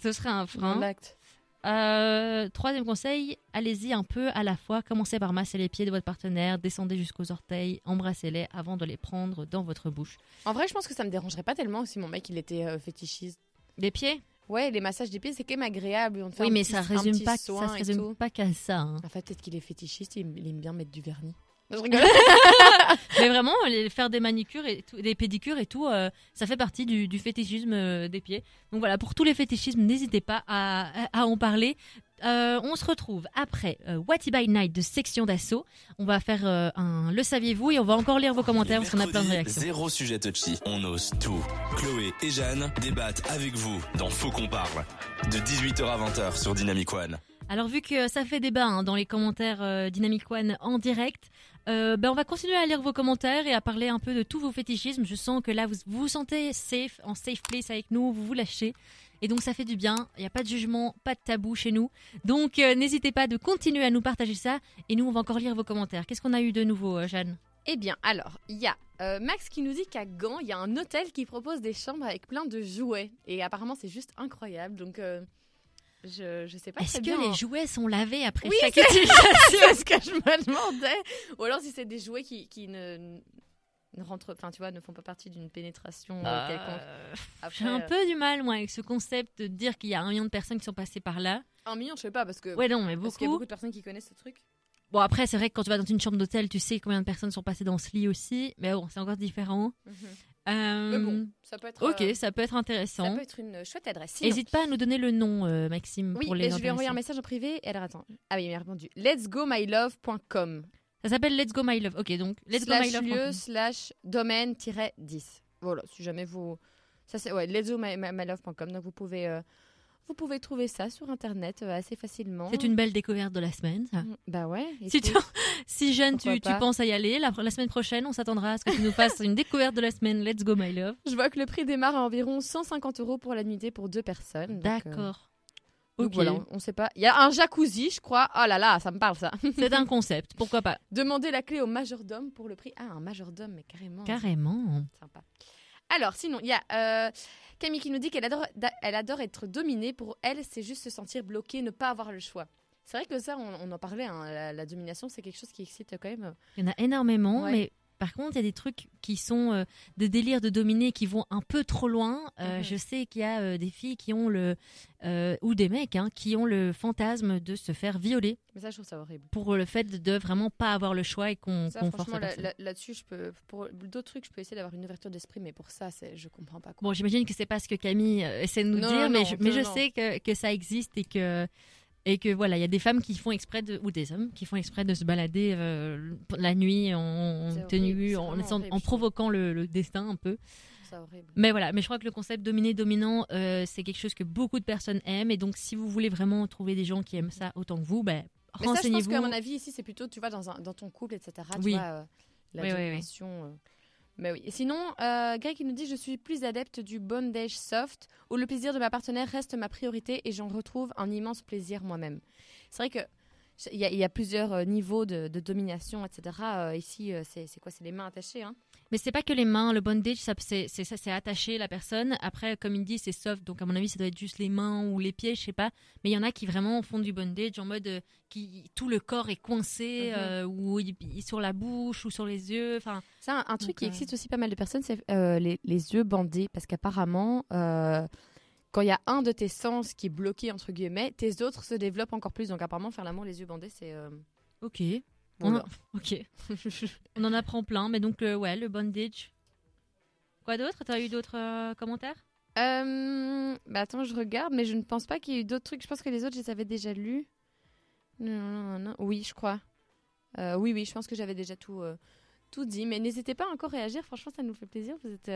Ce serait un frein.
l'acte.
Euh, troisième conseil, allez-y un peu à la fois. Commencez par masser les pieds de votre partenaire, descendez jusqu'aux orteils, embrassez-les avant de les prendre dans votre bouche.
En vrai, je pense que ça me dérangerait pas tellement si mon mec il était euh, fétichiste.
Les pieds?
Ouais, les massages des pieds, c'est quand même agréable. On te fait
Oui, mais
petit-
ça résume pas, ça se résume
tout.
pas qu'à ça. hein.
En fait, peut-être qu'il est fétichiste, il, il aime bien mettre du vernis. Je rigole. <laughs>
Mais vraiment, les- faire des manicures et tout- des pédicures et tout, euh, ça fait partie du, du fétichisme euh, des pieds. Donc voilà, pour tous les fétichismes, n'hésitez pas à, à en parler. Euh, on se retrouve après euh, What It by Night de Section d'Assaut. On va faire euh, un Le saviez-vous et on va encore lire vos commentaires parce qu'on a plein de réactions.
Zéro sujet touchy. On ose tout. Chloé et Jeanne débattent avec vous dans Faut qu'on parle. De 18h à 20h sur Dynamic One.
Alors vu que ça fait débat hein, dans les commentaires euh, Dynamic One en direct, euh, ben, on va continuer à lire vos commentaires et à parler un peu de tous vos fétichismes. Je sens que là vous vous, sentez safe, en safe place avec nous, vous vous lâchez. Et donc ça fait du bien, il n'y a pas de jugement, pas de tabou chez nous. Donc euh, n'hésitez pas de continuer à nous partager ça et nous on va encore lire vos commentaires. Qu'est-ce qu'on a eu de nouveau euh, Jeanne?
Eh bien, alors, il y a Max qui nous dit qu'à Gand, il y a un hôtel qui propose des chambres avec plein de jouets. Et apparemment, c'est juste incroyable. Donc, je, je sais pas
Est-ce que
bien. hein.
les jouets sont lavés après
Oui,
chaque
c'est-
utilisation <laughs>
C'est ce que je me demandais. Ou alors si c'est des jouets qui, qui ne, ne rentrent, enfin tu vois, ne font pas partie d'une pénétration euh, quelconque.
Euh,
Après,
J'ai un
euh,
peu du mal moi avec ce concept de dire qu'il y a un million de personnes qui sont passées par là.
un million, je sais pas, parce que
Ouais non mais
parce qu'il y a
beaucoup.
beaucoup de personnes qui connaissent ce truc.
Bon, après, c'est vrai que quand tu vas dans une chambre d'hôtel, tu sais combien de personnes sont passées dans ce lit aussi. Mais bon, c'est encore différent. Euh,
Mais bon, ça peut être.
Ok,
euh,
ça peut être
ça
intéressant.
peut être une chouette adresse.
N'hésite pas à nous donner le nom, euh, Maxime,
Oui,
pour les
mais je lui ai envoyé un message en privé. Et alors attends. Ah oui, il m'a répondu. Let's go my love.com.
Ça s'appelle Let's Go My Love. Ok, donc Let's Go My
slash
Love.
lieu slash domaine-10. Voilà, si jamais vous. Ça c'est ouais, let's go my, my- my love.com. Donc vous pouvez. Vous pouvez trouver ça sur internet euh, assez facilement.
C'est une belle découverte de la semaine. ça.
Bah ouais.
Si, tu- si jeune, tu, tu penses à y aller, la, la semaine prochaine, on s'attendra à ce que tu nous fasses une découverte de la semaine. Let's Go My Love.
Je vois que le prix démarre à environ 150 euros pour la nuitée pour deux personnes. euh,
D'accord.
donc
Ok.
voilà, on, sait pas. Il y a un jacuzzi, je crois. Oh là là, ça me parle ça. <laughs>
C'est un concept, pourquoi pas
Demandez la clé au majordome pour le prix. Ah, un majordome, mais carrément.
Carrément.
Sympa. Alors, sinon, il y a euh, Camille qui nous dit qu'elle adore, da- elle adore être dominée. Pour elle, c'est juste se sentir bloquée, ne pas avoir le choix. C'est vrai que ça, on, on en parlait, hein, la, la domination, c'est quelque chose qui excite quand même.
Il y en a énormément,
Ouais.
mais par contre, il y a des trucs qui sont euh, des délires de dominer qui vont un peu trop loin. Euh,
Mhm.
Je sais qu'il y a euh, des filles qui ont le. euh, ou des mecs hein, qui ont le fantasme de se faire violer
Mais ça, je trouve ça horrible.
pour le fait de vraiment pas avoir le choix et qu'on qu'on force la
là-
personne.
là- là-dessus, je peux. Pour d'autres trucs, je peux essayer d'avoir une ouverture d'esprit, mais pour ça, je comprends pas. Quoi.
Bon, j'imagine que c'est pas ce que Camille essaie de nous
Non,
dire,
non,
mais je, mais
non,
je
non.
sais que, que ça existe et que. Et que voilà, il y a des femmes qui font exprès de, ou des hommes qui font exprès de se balader euh, la nuit en tenue, en, provoquant le, le destin un peu. Mais voilà, mais je crois que le concept dominé-dominant, euh, c'est quelque chose que beaucoup de personnes aiment. Et donc, si vous voulez vraiment trouver des gens qui aiment ça autant que vous, ben,
Mais ça, je pense
renseignez-vous.
qu'à mon avis, ici, c'est plutôt, tu vois, dans, un, dans ton couple, etc. Tu
Oui.
vois, euh, la
Oui, oui.
Mais oui. Et sinon, euh, Greg, il nous dit Je suis plus adepte du bondage soft, où le plaisir de ma partenaire reste ma priorité et j'en retrouve un immense plaisir moi-même. C'est vrai que. Il y, a, il y a plusieurs euh, niveaux de, de domination, etc. Euh, ici, euh, c'est quoi C'est les mains attachées. Hein
Mais c'est pas que les mains, le bondage, ça, c'est ça, attacher la personne. Après, comme il dit, c'est soft, donc à mon avis, ça doit être juste les mains ou les pieds, je sais pas. Mais il y en a qui vraiment font du bondage en mode euh, qui tout le corps est coincé,
Mhm.
euh, ou il- il- sur la bouche ou sur les yeux. Enfin,
C'est un, un truc
Donc,
qui
euh,
excite aussi pas mal de personnes, c'est euh, les, les yeux bandés. Parce qu'apparemment, euh, quand il y a un de tes sens qui est bloqué, entre guillemets, tes autres se développent encore plus. Donc apparemment, faire l'amour les yeux bandés, c'est... euh,
ok. On- <laughs> ok, <laughs> on en apprend plein. Mais donc, euh, ouais, le bondage. Quoi d'autre? T'as eu d'autres euh, commentaires?
Bah attends, je regarde, mais je ne pense pas qu'il y ait eu d'autres trucs. Je pense que les autres, je les avais déjà lus. Non, non, non, non. Oui, je crois. Oui, oui, je pense que j'avais déjà tout, tout dit. Mais n'hésitez pas à encore réagir. Franchement, ça nous fait plaisir. Vous êtes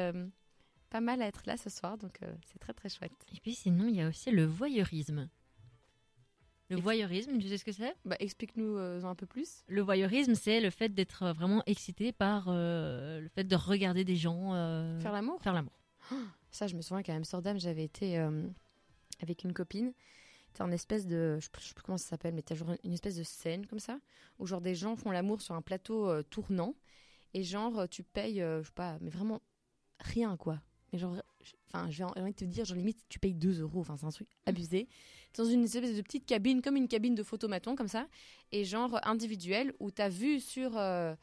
pas mal à être là ce soir, donc euh, c'est très très chouette.
Et puis sinon, il y a aussi le voyeurisme. Le voyeurisme, tu sais ce que c'est?
Bah, explique-nous euh, un peu plus.
Le voyeurisme, c'est le fait d'être euh, vraiment excité par euh, le fait de regarder des gens
Faire l'amour?
faire l'amour. <gasps>
Ça, je me souviens qu'à Amsterdam, j'avais été avec une copine. C'était un espèce de. Je sais plus- comment ça s'appelle, mais t'as genre une espèce de scène comme ça, où genre des gens font l'amour sur un plateau tournant. Et genre, tu payes, je sais pas, mais vraiment rien, quoi. Mais genre, enfin, j'ai envie de te dire, genre limite, tu payes 2 euros. Enfin, c'est un truc abusé. Dans une espèce de petite cabine, comme une cabine de photomaton, comme ça. Et genre individuelle, où t'as vu sur, euh,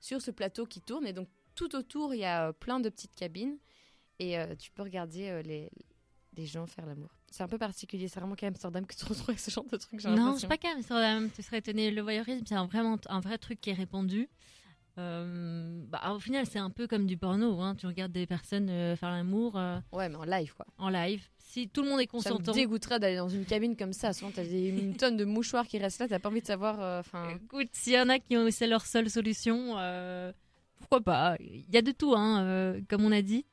sur ce plateau qui tourne. Et donc, tout autour, il y a euh, plein de petites cabines. Et euh, tu peux regarder les, les gens faire l'amour. C'est un peu particulier. C'est vraiment qu'à Amsterdam que tu retrouves ce genre de truc.
Non, c'est pas qu'à Amsterdam. Tu serais étonné. Le voyeurisme, c'est un, vraiment un vrai truc qui est répandu. Euh, bah, au final, c'est un peu comme du porno. Hein. Tu regardes des personnes euh, faire l'amour euh,
Ouais, mais en live, quoi.
en live. Si tout le monde est
Ça me
consentant.
dégoûterait d'aller dans une cabine comme ça. Souvent, t'as une <laughs> tonne de mouchoirs qui restent là. T'as pas envie de savoir. Enfin,
Écoute, s'il y en a qui ont c'est leur seule solution, pourquoi pas Il y a de tout, hein, comme on a dit.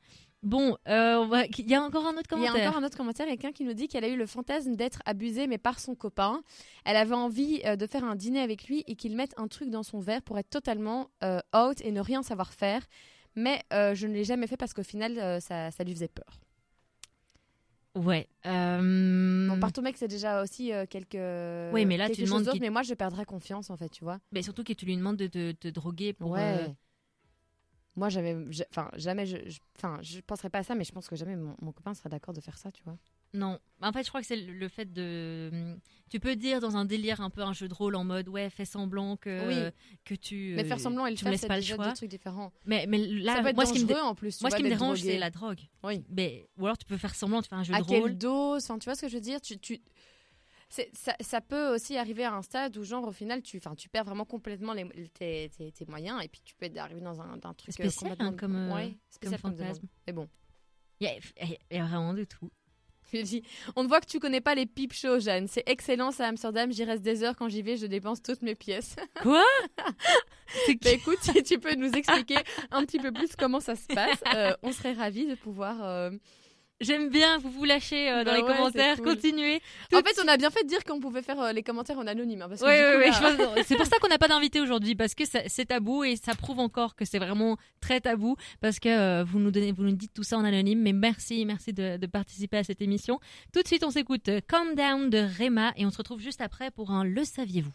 Bon, euh, on va- il y a encore un autre
Il y
commentaire.
a encore un autre commentaire, quelqu'un qui nous dit qu'elle a eu le fantasme d'être abusée, mais par son copain. Elle avait envie euh, de faire un dîner avec lui et qu'il mette un truc dans son verre pour être totalement euh, out et ne rien savoir faire. Mais je ne l'ai jamais fait parce qu'au final, ça, ça lui faisait peur.
Ouais.
Bon, par ton mec, c'est déjà aussi quelques.
Oui, mais là, tu
chose
demandes
Mais moi, je perdrais confiance, en fait, tu vois.
Mais surtout que tu lui demandes de te de, droguer pour.
ouais. Moi, jamais. je- Enfin, jamais. Je, je- enfin, je penserais pas à ça, mais je pense que jamais mon, mon copain serait d'accord de faire ça, tu vois.
Non. En fait, je crois que c'est le fait de. Tu peux dire dans un délire un peu un jeu de rôle en mode ouais, fais semblant que
Oui.
que tu.
mais faire semblant et le faire, c'est
pas le choix.
deux trucs différents.
Mais mais là,
ça peut être
moi ce qui me dé-
en plus.
moi ce qui me dérange, c'est la drogue.
Oui.
Mais ou alors tu peux faire semblant, tu fais un jeu
à
de
quelle
rôle.
dose enfin tu vois ce que je veux dire? Tu, tu... Ça, ça peut aussi arriver à un stade où genre au final tu, tu perds vraiment complètement les, tes, tes, tes moyens et puis tu peux arriver dans un, un truc euh,
Spécial,
complètement-
hein, comme, euh,
ouais, spécial
comme
comme
fantasme.
mais bon.
Il y, y a vraiment de tout.
on voit que tu connais pas les pipe shows Jeanne. C'est excellent à Amsterdam. J'y reste des heures quand j'y vais je dépense toutes mes pièces. <laughs>
Quoi?
Bah écoute si tu peux nous expliquer un petit peu plus comment ça se passe euh, on serait ravis de pouvoir euh,
J'aime bien, vous vous lâchez euh, dans
Bah
les
ouais, c'est
commentaires,
cool.
continuez.
en fait on a bien fait de dire qu'on pouvait faire euh, les commentaires en anonyme hein, parce que
Oui,
du coup,
oui,
là- <laughs>
C'est pour ça qu'on n'a pas d'invité aujourd'hui parce que c'est tabou et ça prouve encore que c'est vraiment très tabou parce que euh, vous nous donnez, vous nous dites tout ça en anonyme. Mais merci, merci de, de participer à cette émission. Tout de suite, on s'écoute Calm Down de Rema et on se retrouve juste après pour un Le saviez-vous?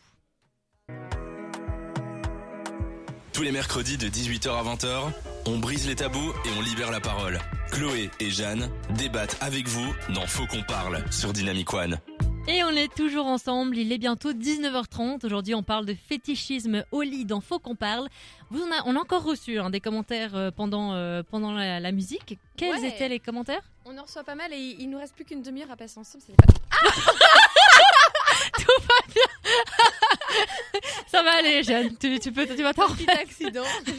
Tous les mercredis de 18h à 20h, on brise les tabous et on libère la parole. Chloé et Jeanne débattent avec vous dans Faut qu'on parle sur Dynamic One.
Et on est toujours ensemble, il est bientôt 19h30. Aujourd'hui, on parle de fétichisme au lit dans Faut qu'on parle. Vous, on, a, on a encore reçu hein, des commentaires euh, pendant, euh, pendant la, la musique. Quels
Ouais.
étaient les commentaires?
On en reçoit pas mal et il, il nous reste plus qu'une demi-heure à passer ensemble c'est pas <laughs>
Ça va aller, Jeanne, tu, tu peux, tu vas t'en
petit accident. je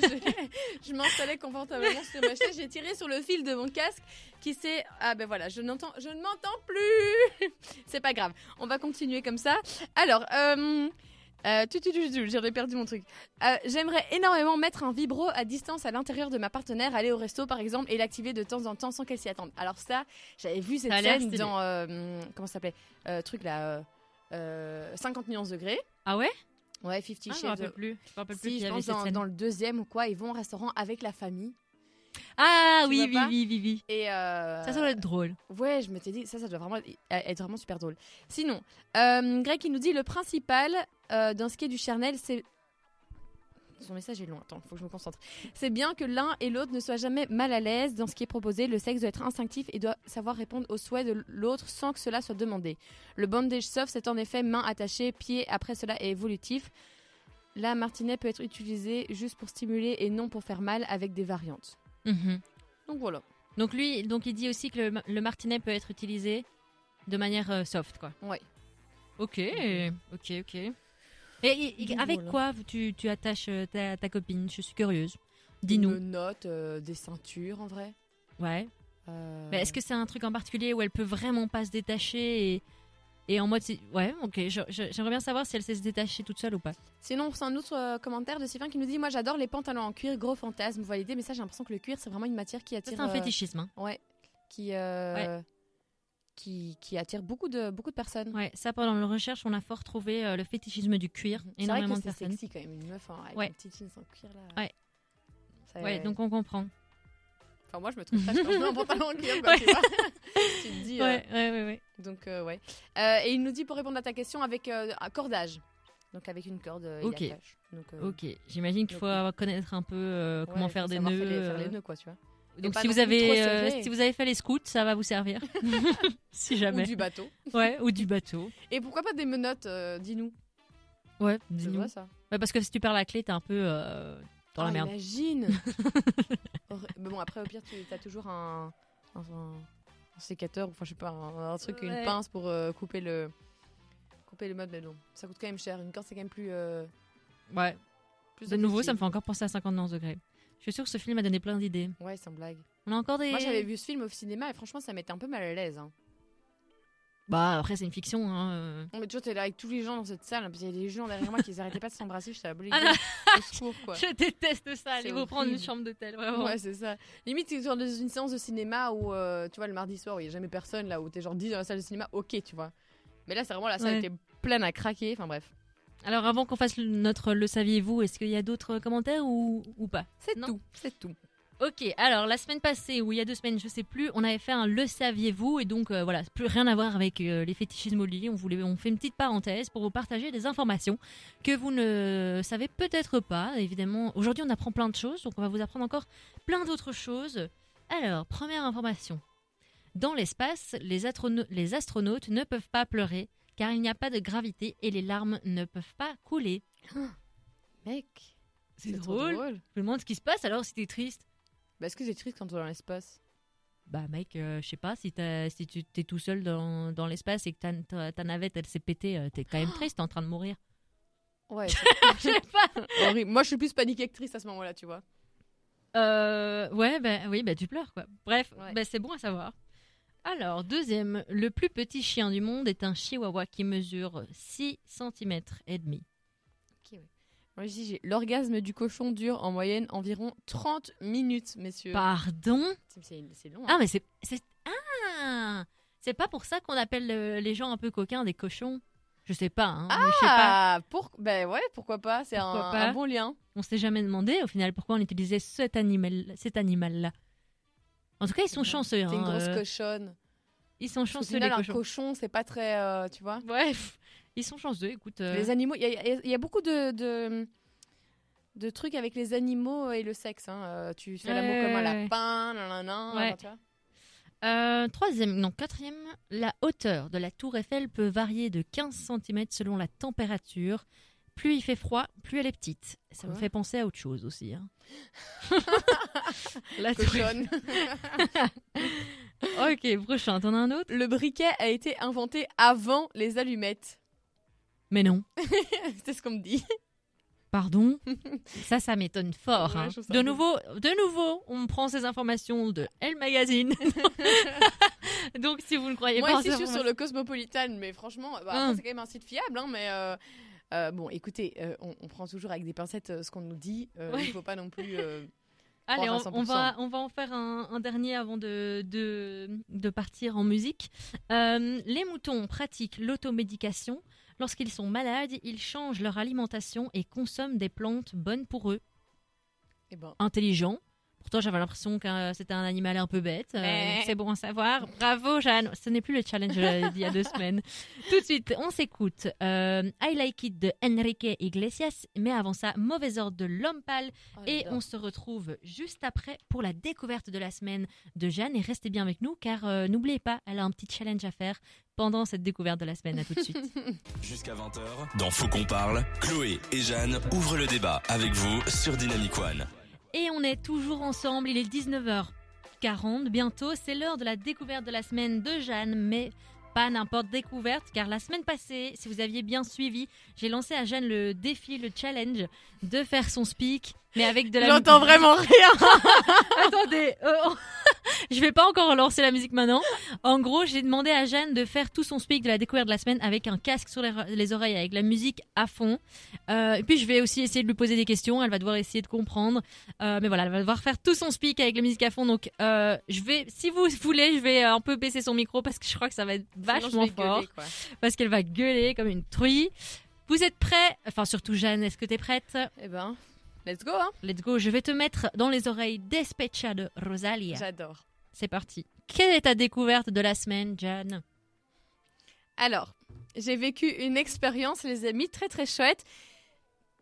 je m'installais confortablement sur ma chaise. J'ai tiré sur le fil de mon casque qui s'est. Ah ben voilà, je n'entends, je ne m'entends plus. C'est pas grave. On va continuer comme ça. Alors, euh, Euh, tu, tu, tu, tu, j'aurais perdu mon truc. Euh, J'aimerais énormément mettre un vibro à distance à l'intérieur de ma partenaire, aller au resto par exemple, et l'activer de temps en temps sans qu'elle s'y attende. Alors ça, j'avais vu cette scène dans euh, comment ça s'appelait, truc là, euh, euh, 50 nuances degrés.
Ah ouais?
Ouais, 50
ah, Je me rappelle plus. Je me rappelle plus
Si, je pense dans, le deuxième ou quoi, ils vont au restaurant avec la famille.
Ah oui, oui, oui, oui, oui.
Et euh,
Ça, ça doit être drôle.
Ouais, je m'étais dit, ça, ça doit vraiment être- être vraiment super drôle. Sinon, euh, Greg, il nous dit le principal euh, dans ce qui est du charnel, c'est. Son message est long, attends, faut que je me concentre. C'est bien que l'un et l'autre ne soient jamais mal à l'aise dans ce qui est proposé. Le sexe doit être instinctif et doit savoir répondre aux souhaits de l'autre sans que cela soit demandé. Le bondage soft, c'est en effet main attachée, pied après cela est évolutif. La martinet peut être utilisée juste pour stimuler et non pour faire mal avec des variantes.
Mhm.
Donc voilà.
Donc lui, donc il dit aussi que le martinet peut être utilisé de manière euh, soft, quoi.
Ouais.
Ok, ok, ok. Et, avec
voilà.
quoi tu, tu attaches euh, ta, ta copine? Je suis curieuse.
Des
Dis-nous.
menottes, euh, des ceintures en vrai.
Ouais.
Euh,
Mais est-ce que c'est un truc en particulier où elle peut vraiment pas se détacher et, et en mode ouais ok j'aimerais bien savoir si elle sait se détacher toute seule ou pas
Sinon, c'est un autre commentaire de Sylvain qui nous dit Moi j'adore les pantalons en cuir, gros fantasme, validé. Mais ça, j'ai l'impression que le cuir, c'est vraiment une matière qui attire.
c'est un fétichisme hein.
Ouais. Qui, euh, qui, qui attire beaucoup de, beaucoup de personnes.
ouais ça pendant la recherche on a fort trouvé euh, le fétichisme du cuir
C'est vrai que c'est sexy quand même, une meuf hein, avec
Ouais.
une petite jeans en cuir là.
Ouais.
Ça-
ouais donc on comprend
Enfin, moi je me trouve je mets un pantalon en cuir, quoi, tu vois. <laughs> tu te dis. euh,
ouais ouais ouais, ouais.
Donc, euh, ouais. Euh, et il nous dit pour répondre à ta question avec euh, un cordage. Donc, avec une corde, euh,
Ok.
il attache. Donc, euh,
ok j'imagine qu'il faut connaître un peu euh,
ouais,
comment faire des nœuds
faire les- faire
euh.
les nœuds, quoi, tu vois.
Donc si vous avez euh, si vous avez fait les scouts ça va vous servir <laughs> si
Ou
jamais
du bateau.
ouais ou du bateau
Et pourquoi pas des menottes euh, Dis-nous.
ouais dis-nous
ça.
Ouais, parce que si tu perds la clé t'es un peu euh, dans la
Ah,
merde
Imagine. <laughs> Bon, après, au pire, tu as toujours un, un, un- sécateur, ou enfin, je sais pas, un, un truc, une pince pour couper le couper le mode. Mais non, ça coûte quand même cher. Une corde, c'est quand même plus.
ouais
plus
De nouveau, ça me fait encore penser à 59 degrés. Je suis sûre que ce film a donné plein d'idées.
Ouais, sans blague.
On a encore des.
Moi, j'avais vu ce film au cinéma et franchement, ça m'était un peu mal à l'aise. Hein.
Bah, après, c'est une fiction. Hein. euh.
Mais tu vois, t'es là avec tous les gens dans cette salle, puis il y a des gens derrière moi qui n'arrêtaient pas de s'embrasser. Bout les <laughs>
Ah. <laughs>
Au secours, quoi.
Je déteste ça. Allez vous prendre une chambre d'hôtel, vraiment.
Ouais, c'est ça. Limite, c'est genre dans une séance de cinéma où, euh, tu vois, le mardi soir où il n'y a jamais personne, là, où t'es genre 10 dans la salle de cinéma, ok, tu vois. Mais là, c'est vraiment la salle
Ouais.
était pleine à craquer. Enfin, bref.
Alors, avant qu'on fasse notre Le saviez-vous, est-ce qu'il y a d'autres commentaires ou, ou pas
C'est tout. C'est tout.
Ok, alors la semaine passée, ou il y a deux semaines, je sais plus, on avait fait un Le saviez-vous, et donc euh, voilà, plus rien à voir avec euh, les fétichismes au lit. On, voulait, on fait une petite parenthèse pour vous partager des informations que vous ne savez peut-être pas. Évidemment, aujourd'hui on apprend plein de choses, donc on va vous apprendre encore plein d'autres choses. Alors, première information. Dans l'espace, les astronautes ne peuvent pas pleurer car il n'y a pas de gravité et les larmes ne peuvent pas couler.
Mec.
C'est
trop
drôle. Je me demande ce qui se passe alors si t'es triste.
Bah, est-ce que c'est triste quand tu es dans l'espace?
Bah mec, euh, je sais pas, si, tu t'es tout seul dans, dans l'espace et que ta, ta, ta navette elle s'est pétée, euh, t'es quand même triste, t'es en train de mourir.
Ouais. <laughs>
Je sais pas. <laughs>
horrible. Moi, je suis plus paniquée que triste à ce moment-là, tu vois.
Euh, ouais, bah oui, bah tu pleures quoi. Bref,
Ouais.
bah, c'est bon à savoir. Alors, deuxième, le plus petit chien du monde est un chihuahua qui mesure 6 cm et demi.
Ok, ouais. L'orgasme du cochon dure en moyenne environ 30 minutes, messieurs.
Pardon
C'est- long. hein.
Ah mais c'est ah, c'est pas pour ça qu'on appelle euh, les gens un peu coquins des cochons. Je sais pas, hein, je sais pas.
Ah, pour... ben ouais, pourquoi pas C'est un, un bon lien.
On s'est jamais demandé au final pourquoi on utilisait cet animal, cet animal-là. En tout cas, ils sont chanceux.
C'est une
hein,
grosse
euh,
cochonne.
Ils sont chanceux
final,
les
un
cochons.
cochon, c'est pas très, euh, tu vois.
Bref, ils sont chanceux. Écoute, euh,
Les animaux, il y, a- y y beaucoup de, de, de trucs avec les animaux et le sexe. hein. Euh, tu fais l'amour
Ouais,
comme un
ouais, ouais.
lapin, nanana,
Ouais.
tu vois.
euh, troisième, non quatrième, la hauteur de la tour Eiffel peut varier de 15 cm selon la température. Plus il fait froid, plus elle est petite. Ça me fait penser à autre chose aussi. hein. <laughs> la
Cochonne. <laughs>
Ok, prochain, t'en as un autre?
Le briquet a été inventé avant les allumettes.
Mais non. <laughs>
c'est ce qu'on me dit.
Pardon? Ça, ça m'étonne fort.
Ouais,
hein.
ça
De nouveau, de nouveau, on prend ces informations de Elle Magazine. Donc, si vous ne croyez
Moi
pas en
ici, je suis sur le Cosmopolitan, mais franchement, bah,
Hum.
c'est quand même un site fiable, hein, mais euh, Euh, bon, écoutez, euh, on, on prend toujours avec des pincettes euh, ce qu'on nous dit.
Ouais.
Il faut pas non plus. <laughs>
Allez, on, on
100%.
va, on va en faire un, un dernier avant de, de, de partir en musique. Les moutons pratiquent l'automédication. Lorsqu'ils sont malades, ils changent leur alimentation et consomment des plantes bonnes pour eux.
eh ben,
Intelligent. Pourtant, j'avais l'impression que c'était un animal un peu bête. Euh,
Mais-
C'est bon à savoir. Bravo, Jeanne. Ce n'est plus le challenge d'il y a deux <laughs> semaines. Tout de suite, on s'écoute euh, I Like It de Enrique Iglesias. Mais avant ça, Mauvais ordre de L'Homme Pâle.
oh,
Et on se retrouve juste après pour la découverte de la semaine de Jeanne. Et restez bien avec nous car euh, n'oubliez pas, elle a un petit challenge à faire pendant cette découverte de la semaine. À tout de suite. <laughs>
Jusqu'à 20h, dans Faut qu'on parle, Chloé et Jeanne ouvrent le débat avec vous sur Dynamic One.
Et on est toujours ensemble, il est 19h40 bientôt, c'est l'heure de la découverte de la semaine de Jeanne, mais pas n'importe découverte, car la semaine passée, si vous aviez bien suivi, j'ai lancé à Jeanne le défi, le challenge de faire son speak, mais avec de la
J'entends vraiment rien. <laughs>
Attendez, euh, <laughs> je vais pas encore relancer la musique maintenant. En gros, j'ai demandé à Jeanne de faire tout son speak de la découverte de la semaine avec un casque sur les, les oreilles, avec la musique à fond. Euh, et puis, je vais aussi essayer de lui poser des questions. Elle va devoir essayer de comprendre. Euh, mais voilà, elle va devoir faire tout son speak avec la musique à fond. Donc, euh, je vais, si vous voulez, je vais un peu baisser son micro parce que je crois que ça va être vachement fort.
gueuler, quoi.
Parce qu'elle va gueuler comme une truie. Vous êtes prêts? Enfin, surtout Jeanne, est-ce que t'es prête?
Eh ben, let's go, hein.
Let's go, je vais te mettre dans les oreilles Despecha de Rosalia.
J'adore.
C'est parti. Quelle est ta découverte de la semaine, Jeanne?
Alors, j'ai vécu une expérience, les amis, très très chouette.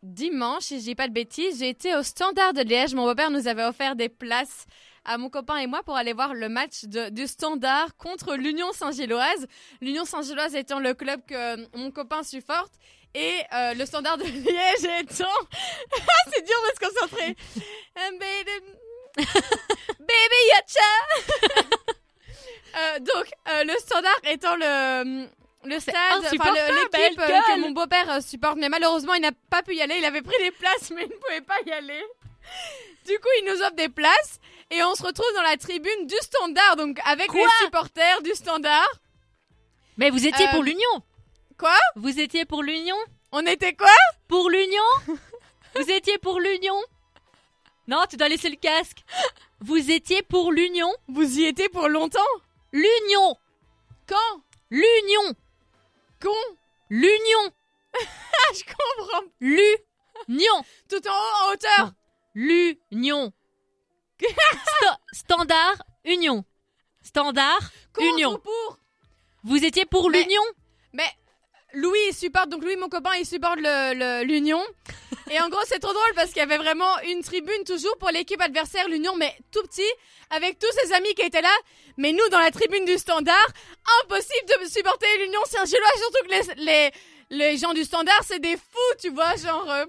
Dimanche, si je dis pas de bêtises, j'ai été au Standard de Liège. Mon beau-père nous avait offert des places à mon copain et moi pour aller voir le match de- du Standard contre l'Union Saint-Gilloise. L'Union Saint-Gilloise étant le club que mon copain supporte et euh, le Standard de <laughs> Liège étant... Ah, C'est dur de se concentrer. Um, baby, baby yacha. Euh, donc, euh, le Standard étant le... Le stade, enfin l'équipe euh, que mon beau-père euh, supporte, mais malheureusement il n'a pas pu y aller. Il avait pris des places, mais il ne pouvait pas y aller. Du coup, il nous offre des places et on se retrouve dans la tribune du Standard, donc avec
Quoi
les supporters du Standard.
Mais vous étiez
Euh,
pour l'Union
quoi
Vous étiez pour l'Union
On était quoi
Pour l'Union <laughs> Vous étiez pour l'Union Non, tu dois laisser le casque. Vous étiez pour l'Union
Vous y étiez pour longtemps
L'Union
Quand
L'Union
Con
L'Union <laughs>
je comprends.
L'Union
Tout en haut, en hauteur.
L'Union <laughs> Sta- Standard Union Standard
Contre
Union.
ou pour
Vous étiez pour
Mais-
l'Union
Mais Louis il supporte, donc Louis mon copain il supporte l'Union. <laughs> Et en gros c'est trop drôle parce qu'il y avait vraiment une tribune toujours pour l'équipe adversaire, l'Union, mais tout petit, avec tous ses amis qui étaient là. Mais nous dans la tribune du Standard, impossible de supporter l'Union Saint-Gillois, surtout que les, les, les gens du Standard c'est des fous, tu vois, genre... euh,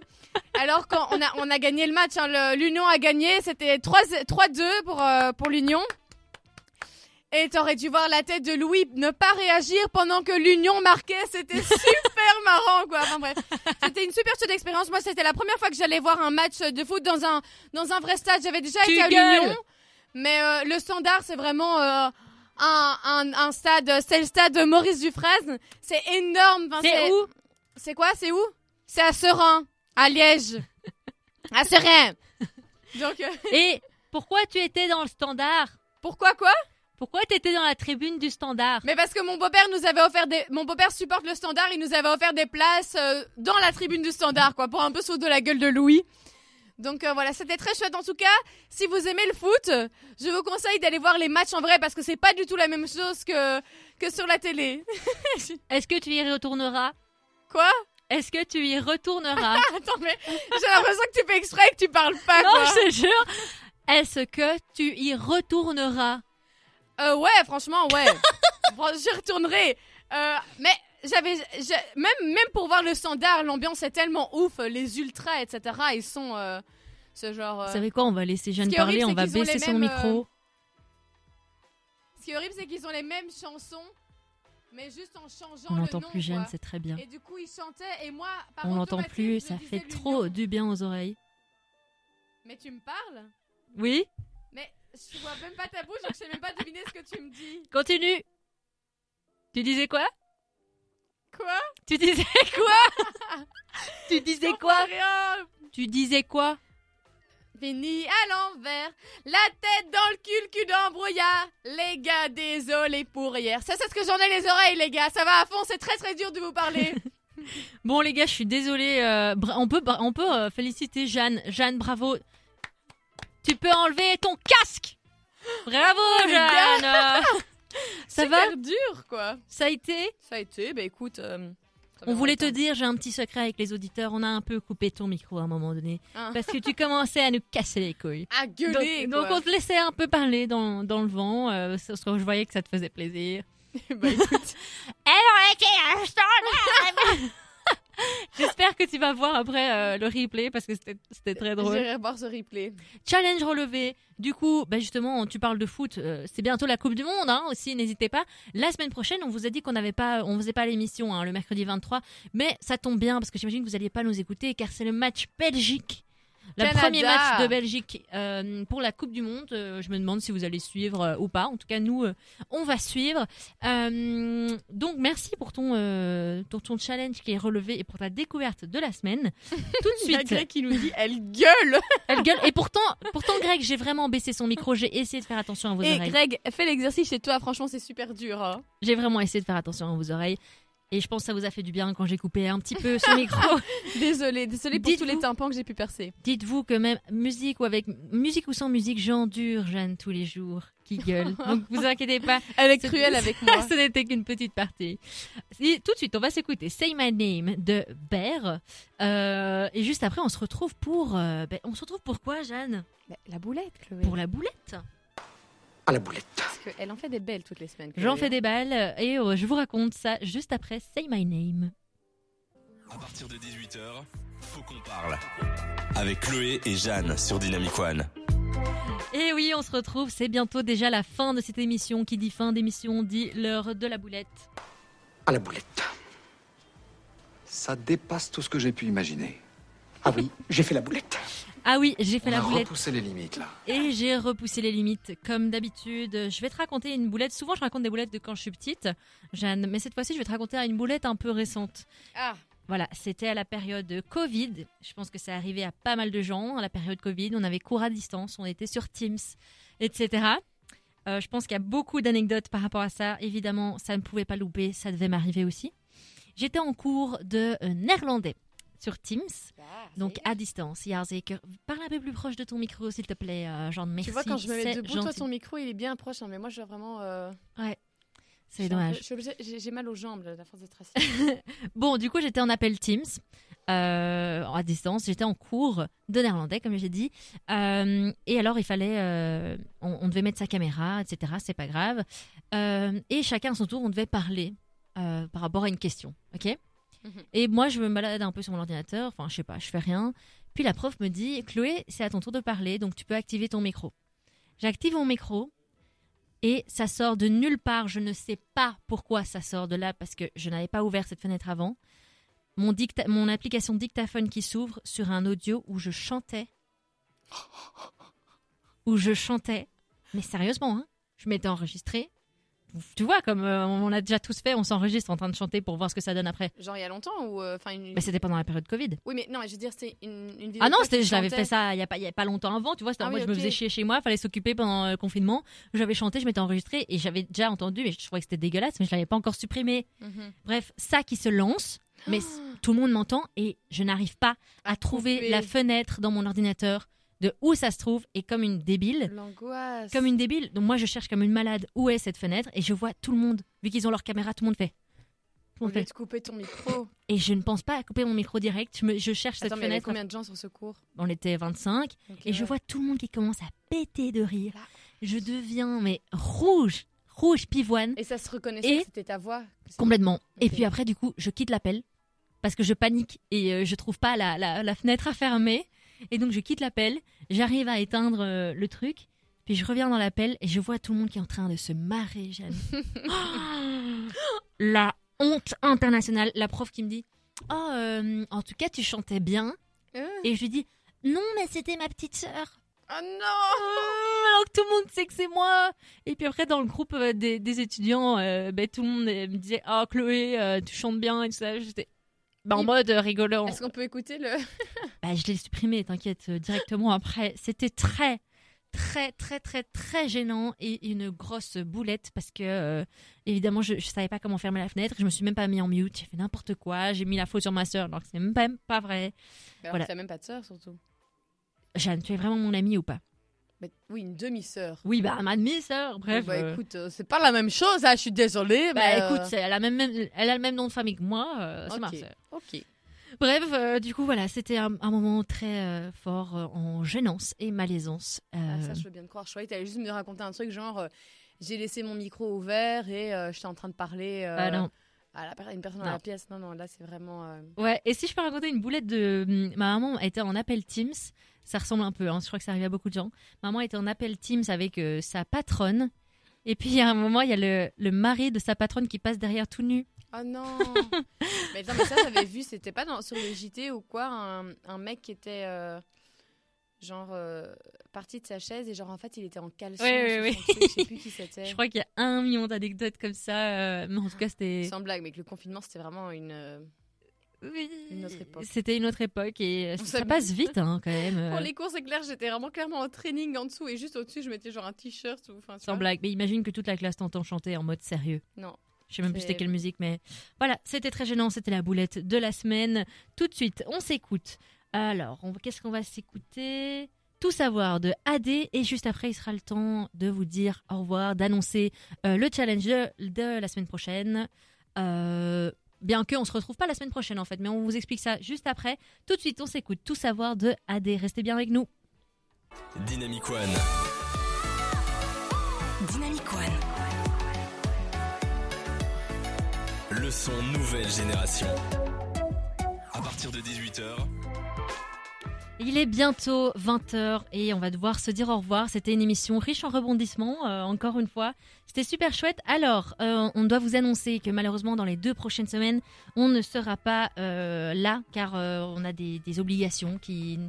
alors quand on a, on a gagné le match, hein, l'Union a gagné, c'était 3 3-2 pour, euh, pour l'Union. Et t'aurais dû voir la tête de Louis ne pas réagir pendant que l'Union marquait. C'était <laughs> super marrant, quoi. Enfin bref, c'était une super chouette expérience. Moi, c'était la première fois que j'allais voir un match de foot dans un dans un vrai stade. J'avais déjà
Tu
été à l'Union, mais euh, le Standard, c'est vraiment euh, un, un un stade. C'est le stade de Maurice Dufresne. C'est énorme. Enfin,
C'est où?
C'est quoi? C'est où? C'est à Serein, à Liège, <laughs> à Serein. <laughs> Donc euh,
Et pourquoi tu étais dans le Standard?
Pourquoi quoi?
Pourquoi tu étais dans la tribune du Standard
Mais parce que mon beau-père nous avait offert des. Mon beau-père supporte le standard, il nous avait offert des places euh, dans la tribune du standard, quoi, pour un peu foutre de la gueule de Louis. Donc euh, voilà, c'était très chouette. En tout cas, si vous aimez le foot, je vous conseille d'aller voir les matchs en vrai parce que c'est pas du tout la même chose que, que sur la télé. <laughs>
Est-ce que tu y retourneras
Quoi?
Est-ce que tu y retourneras <laughs>
Attends, mais j'ai l'impression que tu fais exprès et que tu parles pas,
Non,
quoi.
je te jure. Est-ce que tu y retourneras
Euh, ouais, franchement, ouais. <laughs> J'y retournerai. Euh, mais j'avais, même, même pour voir le standard, l'ambiance est tellement ouf. Les ultras, etc. Ils sont euh, ce genre. euh,
Vous savez quoi On va laisser Jeanne
horrible,
parler, on va baisser son
mêmes,
micro.
Ce qui est horrible, c'est qu'ils ont les mêmes chansons, mais juste en changeant
On
le
n'entend
nom,
plus Jeanne, c'est très bien.
Et du coup, ils chantaient et moi, par
On n'entend plus,
je
ça fait trop du bien aux oreilles.
Mais tu me parles?
Oui
je vois même pas ta bouche, donc je sais même pas deviner ce que tu me dis.
Continue Tu disais quoi?
Quoi?
Tu disais quoi? Tu disais quoi?
Rien
Tu disais quoi?
Fini à l'envers, la tête dans le cul, le cul dans le brouillard. Les gars, désolé pour hier. Ça, c'est ce que j'en ai les oreilles, les gars. Ça va à fond, c'est très très dur de vous parler. <laughs> <laughs>
Bon les gars, je suis désolée. euh, on peut, on peut euh, féliciter Jeanne. Jeanne, bravo. Tu peux enlever ton casque. Bravo
les
Jeanne. <laughs> Ça va
dur, quoi.
Ça a été?
Ça a été, bah écoute. euh,
On voulait te dire, j'ai un petit secret avec les auditeurs. On a un peu coupé ton micro à un moment donné
Hein.
parce que tu commençais à nous casser les couilles.
À gueuler,
donc, donc on te laissait un peu parler dans, dans le vent, euh, parce que je voyais que ça te faisait plaisir. <laughs>
Bah, écoute, <laughs> <laughs>
J'espère que tu vas voir après euh, le replay parce que c'était c'était très drôle.
J'irai voir ce replay.
Challenge relevé. Du coup, bah justement, tu parles de foot. euh, c'est bientôt la Coupe du Monde hein, aussi. N'hésitez pas. La semaine prochaine, on vous a dit qu'on n'avait pas, on faisait pas l'émission hein, le mercredi 23, mais ça tombe bien parce que j'imagine que vous n'alliez pas nous écouter car c'est le match Belgique. Le
Canada.
premier match de Belgique euh, pour la Coupe du Monde. Euh, je me demande si vous allez suivre euh, ou pas. En tout cas, nous, on va suivre. Donc, merci pour ton, pour ton challenge qui est relevé et pour ta découverte de la semaine. <laughs> Tout de suite,
Greg qui nous dit elle gueule. <laughs>
elle gueule. Et pourtant, pourtant, Greg, j'ai vraiment baissé son micro. J'ai essayé de faire attention à vos
Et
oreilles.
Greg, fais l'exercice chez toi. Franchement, c'est super dur. hein.
J'ai vraiment essayé de faire attention à vos oreilles. Et je pense que ça vous a fait du bien quand j'ai coupé un petit peu son micro. <laughs>
Désolée, désolée pour tous les tympans que j'ai pu percer.
Dites-vous que même musique ou avec musique ou sans musique, j'endure Jeanne tous les jours qui gueule. <laughs> Donc vous inquiétez pas,
Elle est cruelle avec moi. <laughs>
ce n'était qu'une petite partie. Et tout de suite, on va s'écouter Say My Name de Bear. Euh, et juste après, on se retrouve pour. euh, ben, on se retrouve pour quoi, Jeanne?
Bah, la boulette, Chloé.
Pour la boulette.
À la boulette.
Parce qu'elle en fait des belles toutes les semaines.
J'en
Chloé.
fais des balles euh, et euh, je vous raconte ça juste après Say My Name.
À partir de 18h, faut qu'on parle. Avec Chloé et Jeanne sur Dynamic One.
Et oui, on se retrouve. C'est bientôt déjà la fin de cette émission. Qui dit fin d'émission dit l'heure de la boulette.
À la boulette.
Ça dépasse tout ce que j'ai pu imaginer.
Ah oui, j'ai fait la boulette.
Ah oui, j'ai fait
On
la
a
boulette
repoussé les limites, là.
et j'ai repoussé les limites. Comme d'habitude, je vais te raconter une boulette. Souvent, je raconte des boulettes de quand je suis petite, Jeanne. Mais cette fois-ci, je vais te raconter une boulette un peu récente.
Ah,
Voilà, c'était à la période Covid. Je pense que ça arrivé à pas mal de gens. À la période Covid, on avait cours à distance, on était sur Teams, etc. Euh, je pense qu'il y a beaucoup d'anecdotes par rapport à ça. Évidemment, ça ne pouvait pas louper, ça devait m'arriver aussi. J'étais en cours de euh, néerlandais sur Teams, donc à distance. Ja, zeker. Parle un peu plus proche de ton micro, s'il te plaît, euh, Jean. Merci.
tu vois, quand je me mets debout, toi, ton micro, il est bien proche. hein, mais moi, je dois vraiment. euh, je
C'est dommage.
J'ai mal aux jambes, à force d'être assis. <laughs>
Bon, du coup, j'étais en appel Teams euh, à distance. J'étais en cours de néerlandais, comme j'ai dit. Euh, et alors, il fallait, euh, on, on devait mettre sa caméra, etc. C'est pas grave. Euh, et chacun à son tour, on devait parler euh, par rapport à une question. Ok? <laughs> Et moi, je me balade un peu sur mon ordinateur. Enfin, je sais pas, je fais rien. Puis la prof me dit, Chloé, c'est à ton tour de parler, donc tu peux activer ton micro. J'active mon micro. Et ça sort de nulle part. Je ne sais pas pourquoi ça sort de là parce que je n'avais pas ouvert cette fenêtre avant. Mon, dicta- mon application dictaphone qui s'ouvre sur un audio où je chantais. <laughs> Où je chantais. Mais sérieusement, hein, je m'étais enregistrée. Tu vois, comme euh, on l'a déjà tous fait, on s'enregistre en train de chanter pour voir ce que ça donne après.
Genre, il y a longtemps ou. euh, Enfin, une...
Mais c'était pendant la période Covid.
Oui, mais non, je veux dire, c'est une, une vidéo.
Ah non, je l'avais fait ça il y a pas, il y a pas longtemps avant, tu vois.
Ah
moi, je me faisais chier chez moi, fallait s'occuper pendant le confinement. J'avais chanté, je m'étais enregistrée et j'avais déjà entendu, mais je trouvais que c'était dégueulasse, mais je l'avais pas encore supprimé.
Mhm.
Bref, ça qui se lance, mais <gasps> tout le monde m'entend et je n'arrive pas à,
À
trouver la fenêtre dans mon ordinateur de où ça se trouve et comme une débile.
L'angoisse.
Comme une débile. Donc moi je cherche comme une malade où est cette fenêtre et je vois tout le monde, vu qu'ils ont leur caméra, tout le monde fait. Tout le monde fait.
couper ton micro.
Et je ne pense pas à couper mon micro direct. Je, me- je cherche
Attends,
cette
mais il y avait
fenêtre.
combien de gens sur ce cours?
On était 25
Ok,
et je vois tout le monde qui commence à péter de rire.
Là.
Je deviens mais rouge, rouge pivoine.
Et ça se reconnaissait c'était ta voix.
Complètement. Et puis après, du coup, je quitte l'appel parce que je panique et euh, je trouve pas la, la- la fenêtre à fermer. Et donc, je quitte l'appel, j'arrive à éteindre euh, le truc, puis je reviens dans l'appel et je vois tout le monde qui est en train de se marrer, Jeanne. <laughs> Oh la honte internationale. La prof qui me dit Oh, euh, en tout cas, tu chantais bien.
Euh.
Et je lui dis Non, mais c'était ma petite sœur.
Oh non
alors que tout le monde sait que c'est moi. Et puis après, dans le groupe des, des étudiants, ben, tout le monde me disait Oh, Chloé, tu chantes bien et tout ça. J'étais ben, en mode euh, rigolant.
Est-ce qu'on peut écouter le. <laughs>
Bah, je l'ai supprimé, t'inquiète, euh, directement après. C'était très, très, très, très, très gênant et une grosse boulette parce que, euh, évidemment, je, je savais pas comment fermer la fenêtre. Je me suis même pas mis en mute. J'ai fait n'importe quoi. J'ai mis la faute sur ma sœur alors que c'est même pas, pas vrai.
Bah,
Voilà.
Tu même pas de sœur, surtout.
Jeanne, tu es vraiment mon amie ou pas?
Mais, oui, une demi-sœur.
Oui, bah, ma demi-sœur, bref.
bah
euh,
écoute, euh, c'est pas la même chose, hein, je suis désolée.
Bah
mais,
écoute,
euh,
elle a, même, même- elle a le même nom de famille que moi, c'est
ok,
ma sœur.
Ok.
Bref, du coup, voilà, c'était un, un moment très fort en gênance et malaisance.
Ah, ça, je veux bien te croire. Je croyais que t'allais juste me raconter un truc genre, j'ai laissé mon micro ouvert et j'étais en train de parler
ah non.
À la, per- une personne dans la pièce. Non, non, là, c'est vraiment. euh,
Ouais, et si je peux raconter une boulette de. hum, Ma maman était en appel Teams, ça ressemble un peu, hein, je crois que ça arrive à beaucoup de gens. Maman était en appel Teams avec euh, sa patronne, et puis il y a un moment, il y a le, le mari de sa patronne qui passe derrière tout nu.
Oh non <laughs> mais, non, mais ça, j'avais vu, c'était pas dans, sur le JT ou quoi, un, un mec qui était. euh, Genre euh, parti de sa chaise et genre en fait il était en caleçon.
Ouais, ouais,
truc, je sais plus qui <laughs> c'était.
Je crois qu'il y a un million d'anecdotes comme ça, euh, mais en tout cas, c'était.
Sans blague, mais que le confinement c'était vraiment une. euh,
Oui,
Une autre époque.
C'était une autre époque et euh,
On
ça passe vite hein, quand même.
Pour les cours, c'est clair, j'étais vraiment clairement en training en dessous et juste au-dessus, je mettais genre un t-shirt ou. Enfin, tu
Sans blague. Mais imagine que toute la classe t'entend chanter en mode sérieux.
Non.
Je sais même plus c'était quelle musique, mais voilà, c'était très gênant. C'était la boulette de la semaine. Tout de suite, on s'écoute. Alors, qu'est-ce qu'on va s'écouter? Tout savoir de AD et juste après, il sera le temps de vous dire au revoir, d'annoncer euh, le challenge de, de la semaine prochaine. Euh, bien que on se retrouve pas la semaine prochaine en fait, mais on vous explique ça juste après. Tout de suite, on s'écoute Tout savoir de AD. Restez bien avec nous.
Dynamic One.
Dynamic One.
Le son nouvelle génération. À partir de 18h,
Il est bientôt 20h et on va devoir se dire au revoir. C'était une émission riche en rebondissements, euh, encore une fois. C'était super chouette. Alors, euh, on doit vous annoncer que malheureusement, dans les deux prochaines semaines, on ne sera pas euh, là car on a des, des obligations qui,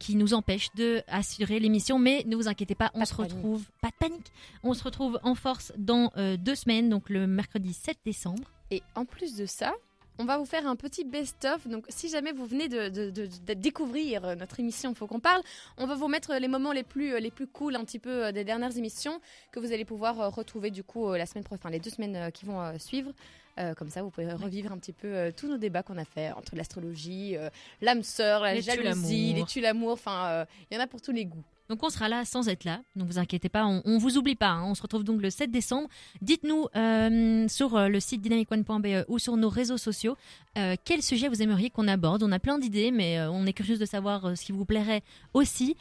qui nous empêchent de assurer l'émission. Mais ne vous inquiétez pas, on
Pas
se
panique.
retrouve. Pas de panique. On se retrouve en force dans euh, deux semaines, donc le mercredi 7 décembre.
Et en plus de ça, on va vous faire un petit best-of. Donc, si jamais vous venez de, de- de- de découvrir euh, notre émission Faut qu'on parle, on va vous mettre les moments les plus, euh, les plus cool un petit peu euh, des dernières émissions que vous allez pouvoir retrouver du coup la semaine prochaine, enfin, les deux semaines qui vont suivre. Euh, comme ça, vous pouvez revivre un petit peu euh, tous nos débats qu'on a fait entre l'astrologie, euh, l'âme sœur, la
Les
jalousie, les tue l'amour. Enfin, il y en a pour tous les goûts.
Donc on sera là sans être là, donc vous inquiétez pas, on, on vous oublie pas. hein. On se retrouve donc le 7 décembre. Dites-nous euh, sur euh, le site dynamicone.be ou sur nos réseaux sociaux euh, quel sujet vous aimeriez qu'on aborde. On a plein d'idées, mais on est curieux de savoir ce qui vous plairait aussi.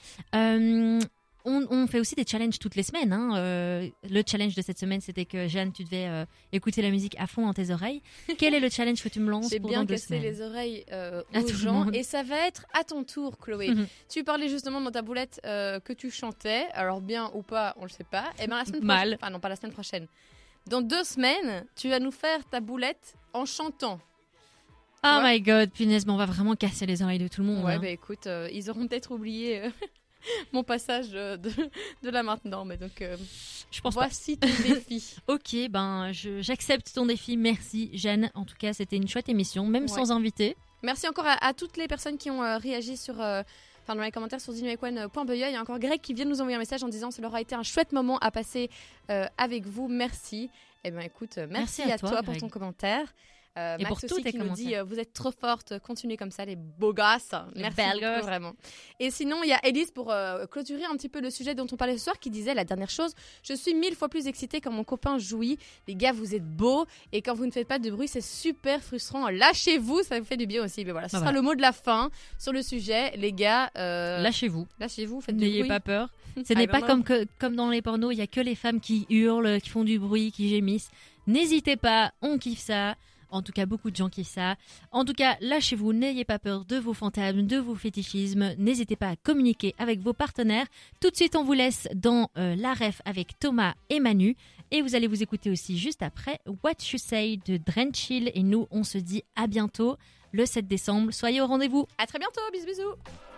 On, on fait aussi des challenges toutes les semaines. hein. Euh, le challenge de cette semaine, c'était que Jeanne, tu devais euh, écouter la musique à fond dans tes oreilles. Quel est le challenge que tu me lances
J'ai
pour
bien cassé les oreilles euh,
À
aux
tout le
gens
monde.
et ça va être à ton tour, Chloé.
Mhm.
Tu parlais justement dans ta boulette euh, que tu chantais, alors bien ou pas, on le sait pas. Et ben la semaine
Mal.
prochaine, enfin non pas la semaine prochaine. Dans deux semaines, tu vas nous faire ta boulette en chantant.
Oh
Ouais.
my god, punaise, mais on va vraiment casser les oreilles de tout le monde.
Ouais,
hein.
bah écoute, ils auront peut-être oublié <laughs> mon passage euh, de, <laughs> de là maintenant, mais donc euh,
Je pense pas.
voici ton <laughs> défi.
Ok, ben j'accepte ton défi. Merci Jeanne. En tout cas, c'était une chouette émission, même
Ouais.
sans invité.
Merci encore à, à toutes les personnes qui ont euh, réagi sur, euh, enfin dans les commentaires sur dynamicone.be. Il y a encore Greg qui vient de nous envoyer un message en disant ça leur a été un chouette moment à passer euh, avec vous. Merci. Eh ben écoute, merci,
Merci à
à,
toi,
toi, pour
Greg.
ton commentaire. Euh,
Et
Max
pour
aussi qui nous dit euh, vous êtes trop forte, continuez comme ça les beaux gosses.
Les
Merci
belles
beaucoup,
gosses.
vraiment. Et sinon il y a Elise pour euh, clôturer un petit peu le sujet dont on parlait ce soir qui disait la dernière chose je suis mille fois plus excitée quand mon copain jouit. Les gars vous êtes beaux et quand vous ne faites pas de bruit c'est super frustrant. Lâchez-vous ça vous fait du bien aussi. Mais voilà ce
Ah,
sera
voilà.
le mot de la fin sur le sujet les gars.
Lâchez-vous.
Lâchez-vous faites du
N'ayez
bruit.
pas peur. <laughs> Ce
Ah,
n'est
ben
pas
non.
comme, que, comme dans les pornos, il y a que les femmes qui hurlent, qui font du bruit, qui gémissent. N'hésitez pas, on kiffe ça. En tout cas, beaucoup de gens kiffent ça. En tout cas, lâchez-vous, n'ayez pas peur de vos fantasmes, de vos fétichismes. N'hésitez pas à communiquer avec vos partenaires. Tout de suite, on vous laisse dans euh, la ref avec Thomas et Manu. Et vous allez vous écouter aussi juste après What You Say de Drenchill. Et nous, on se dit à bientôt le 7 décembre. Soyez au rendez-vous.
À très bientôt bisous bisous.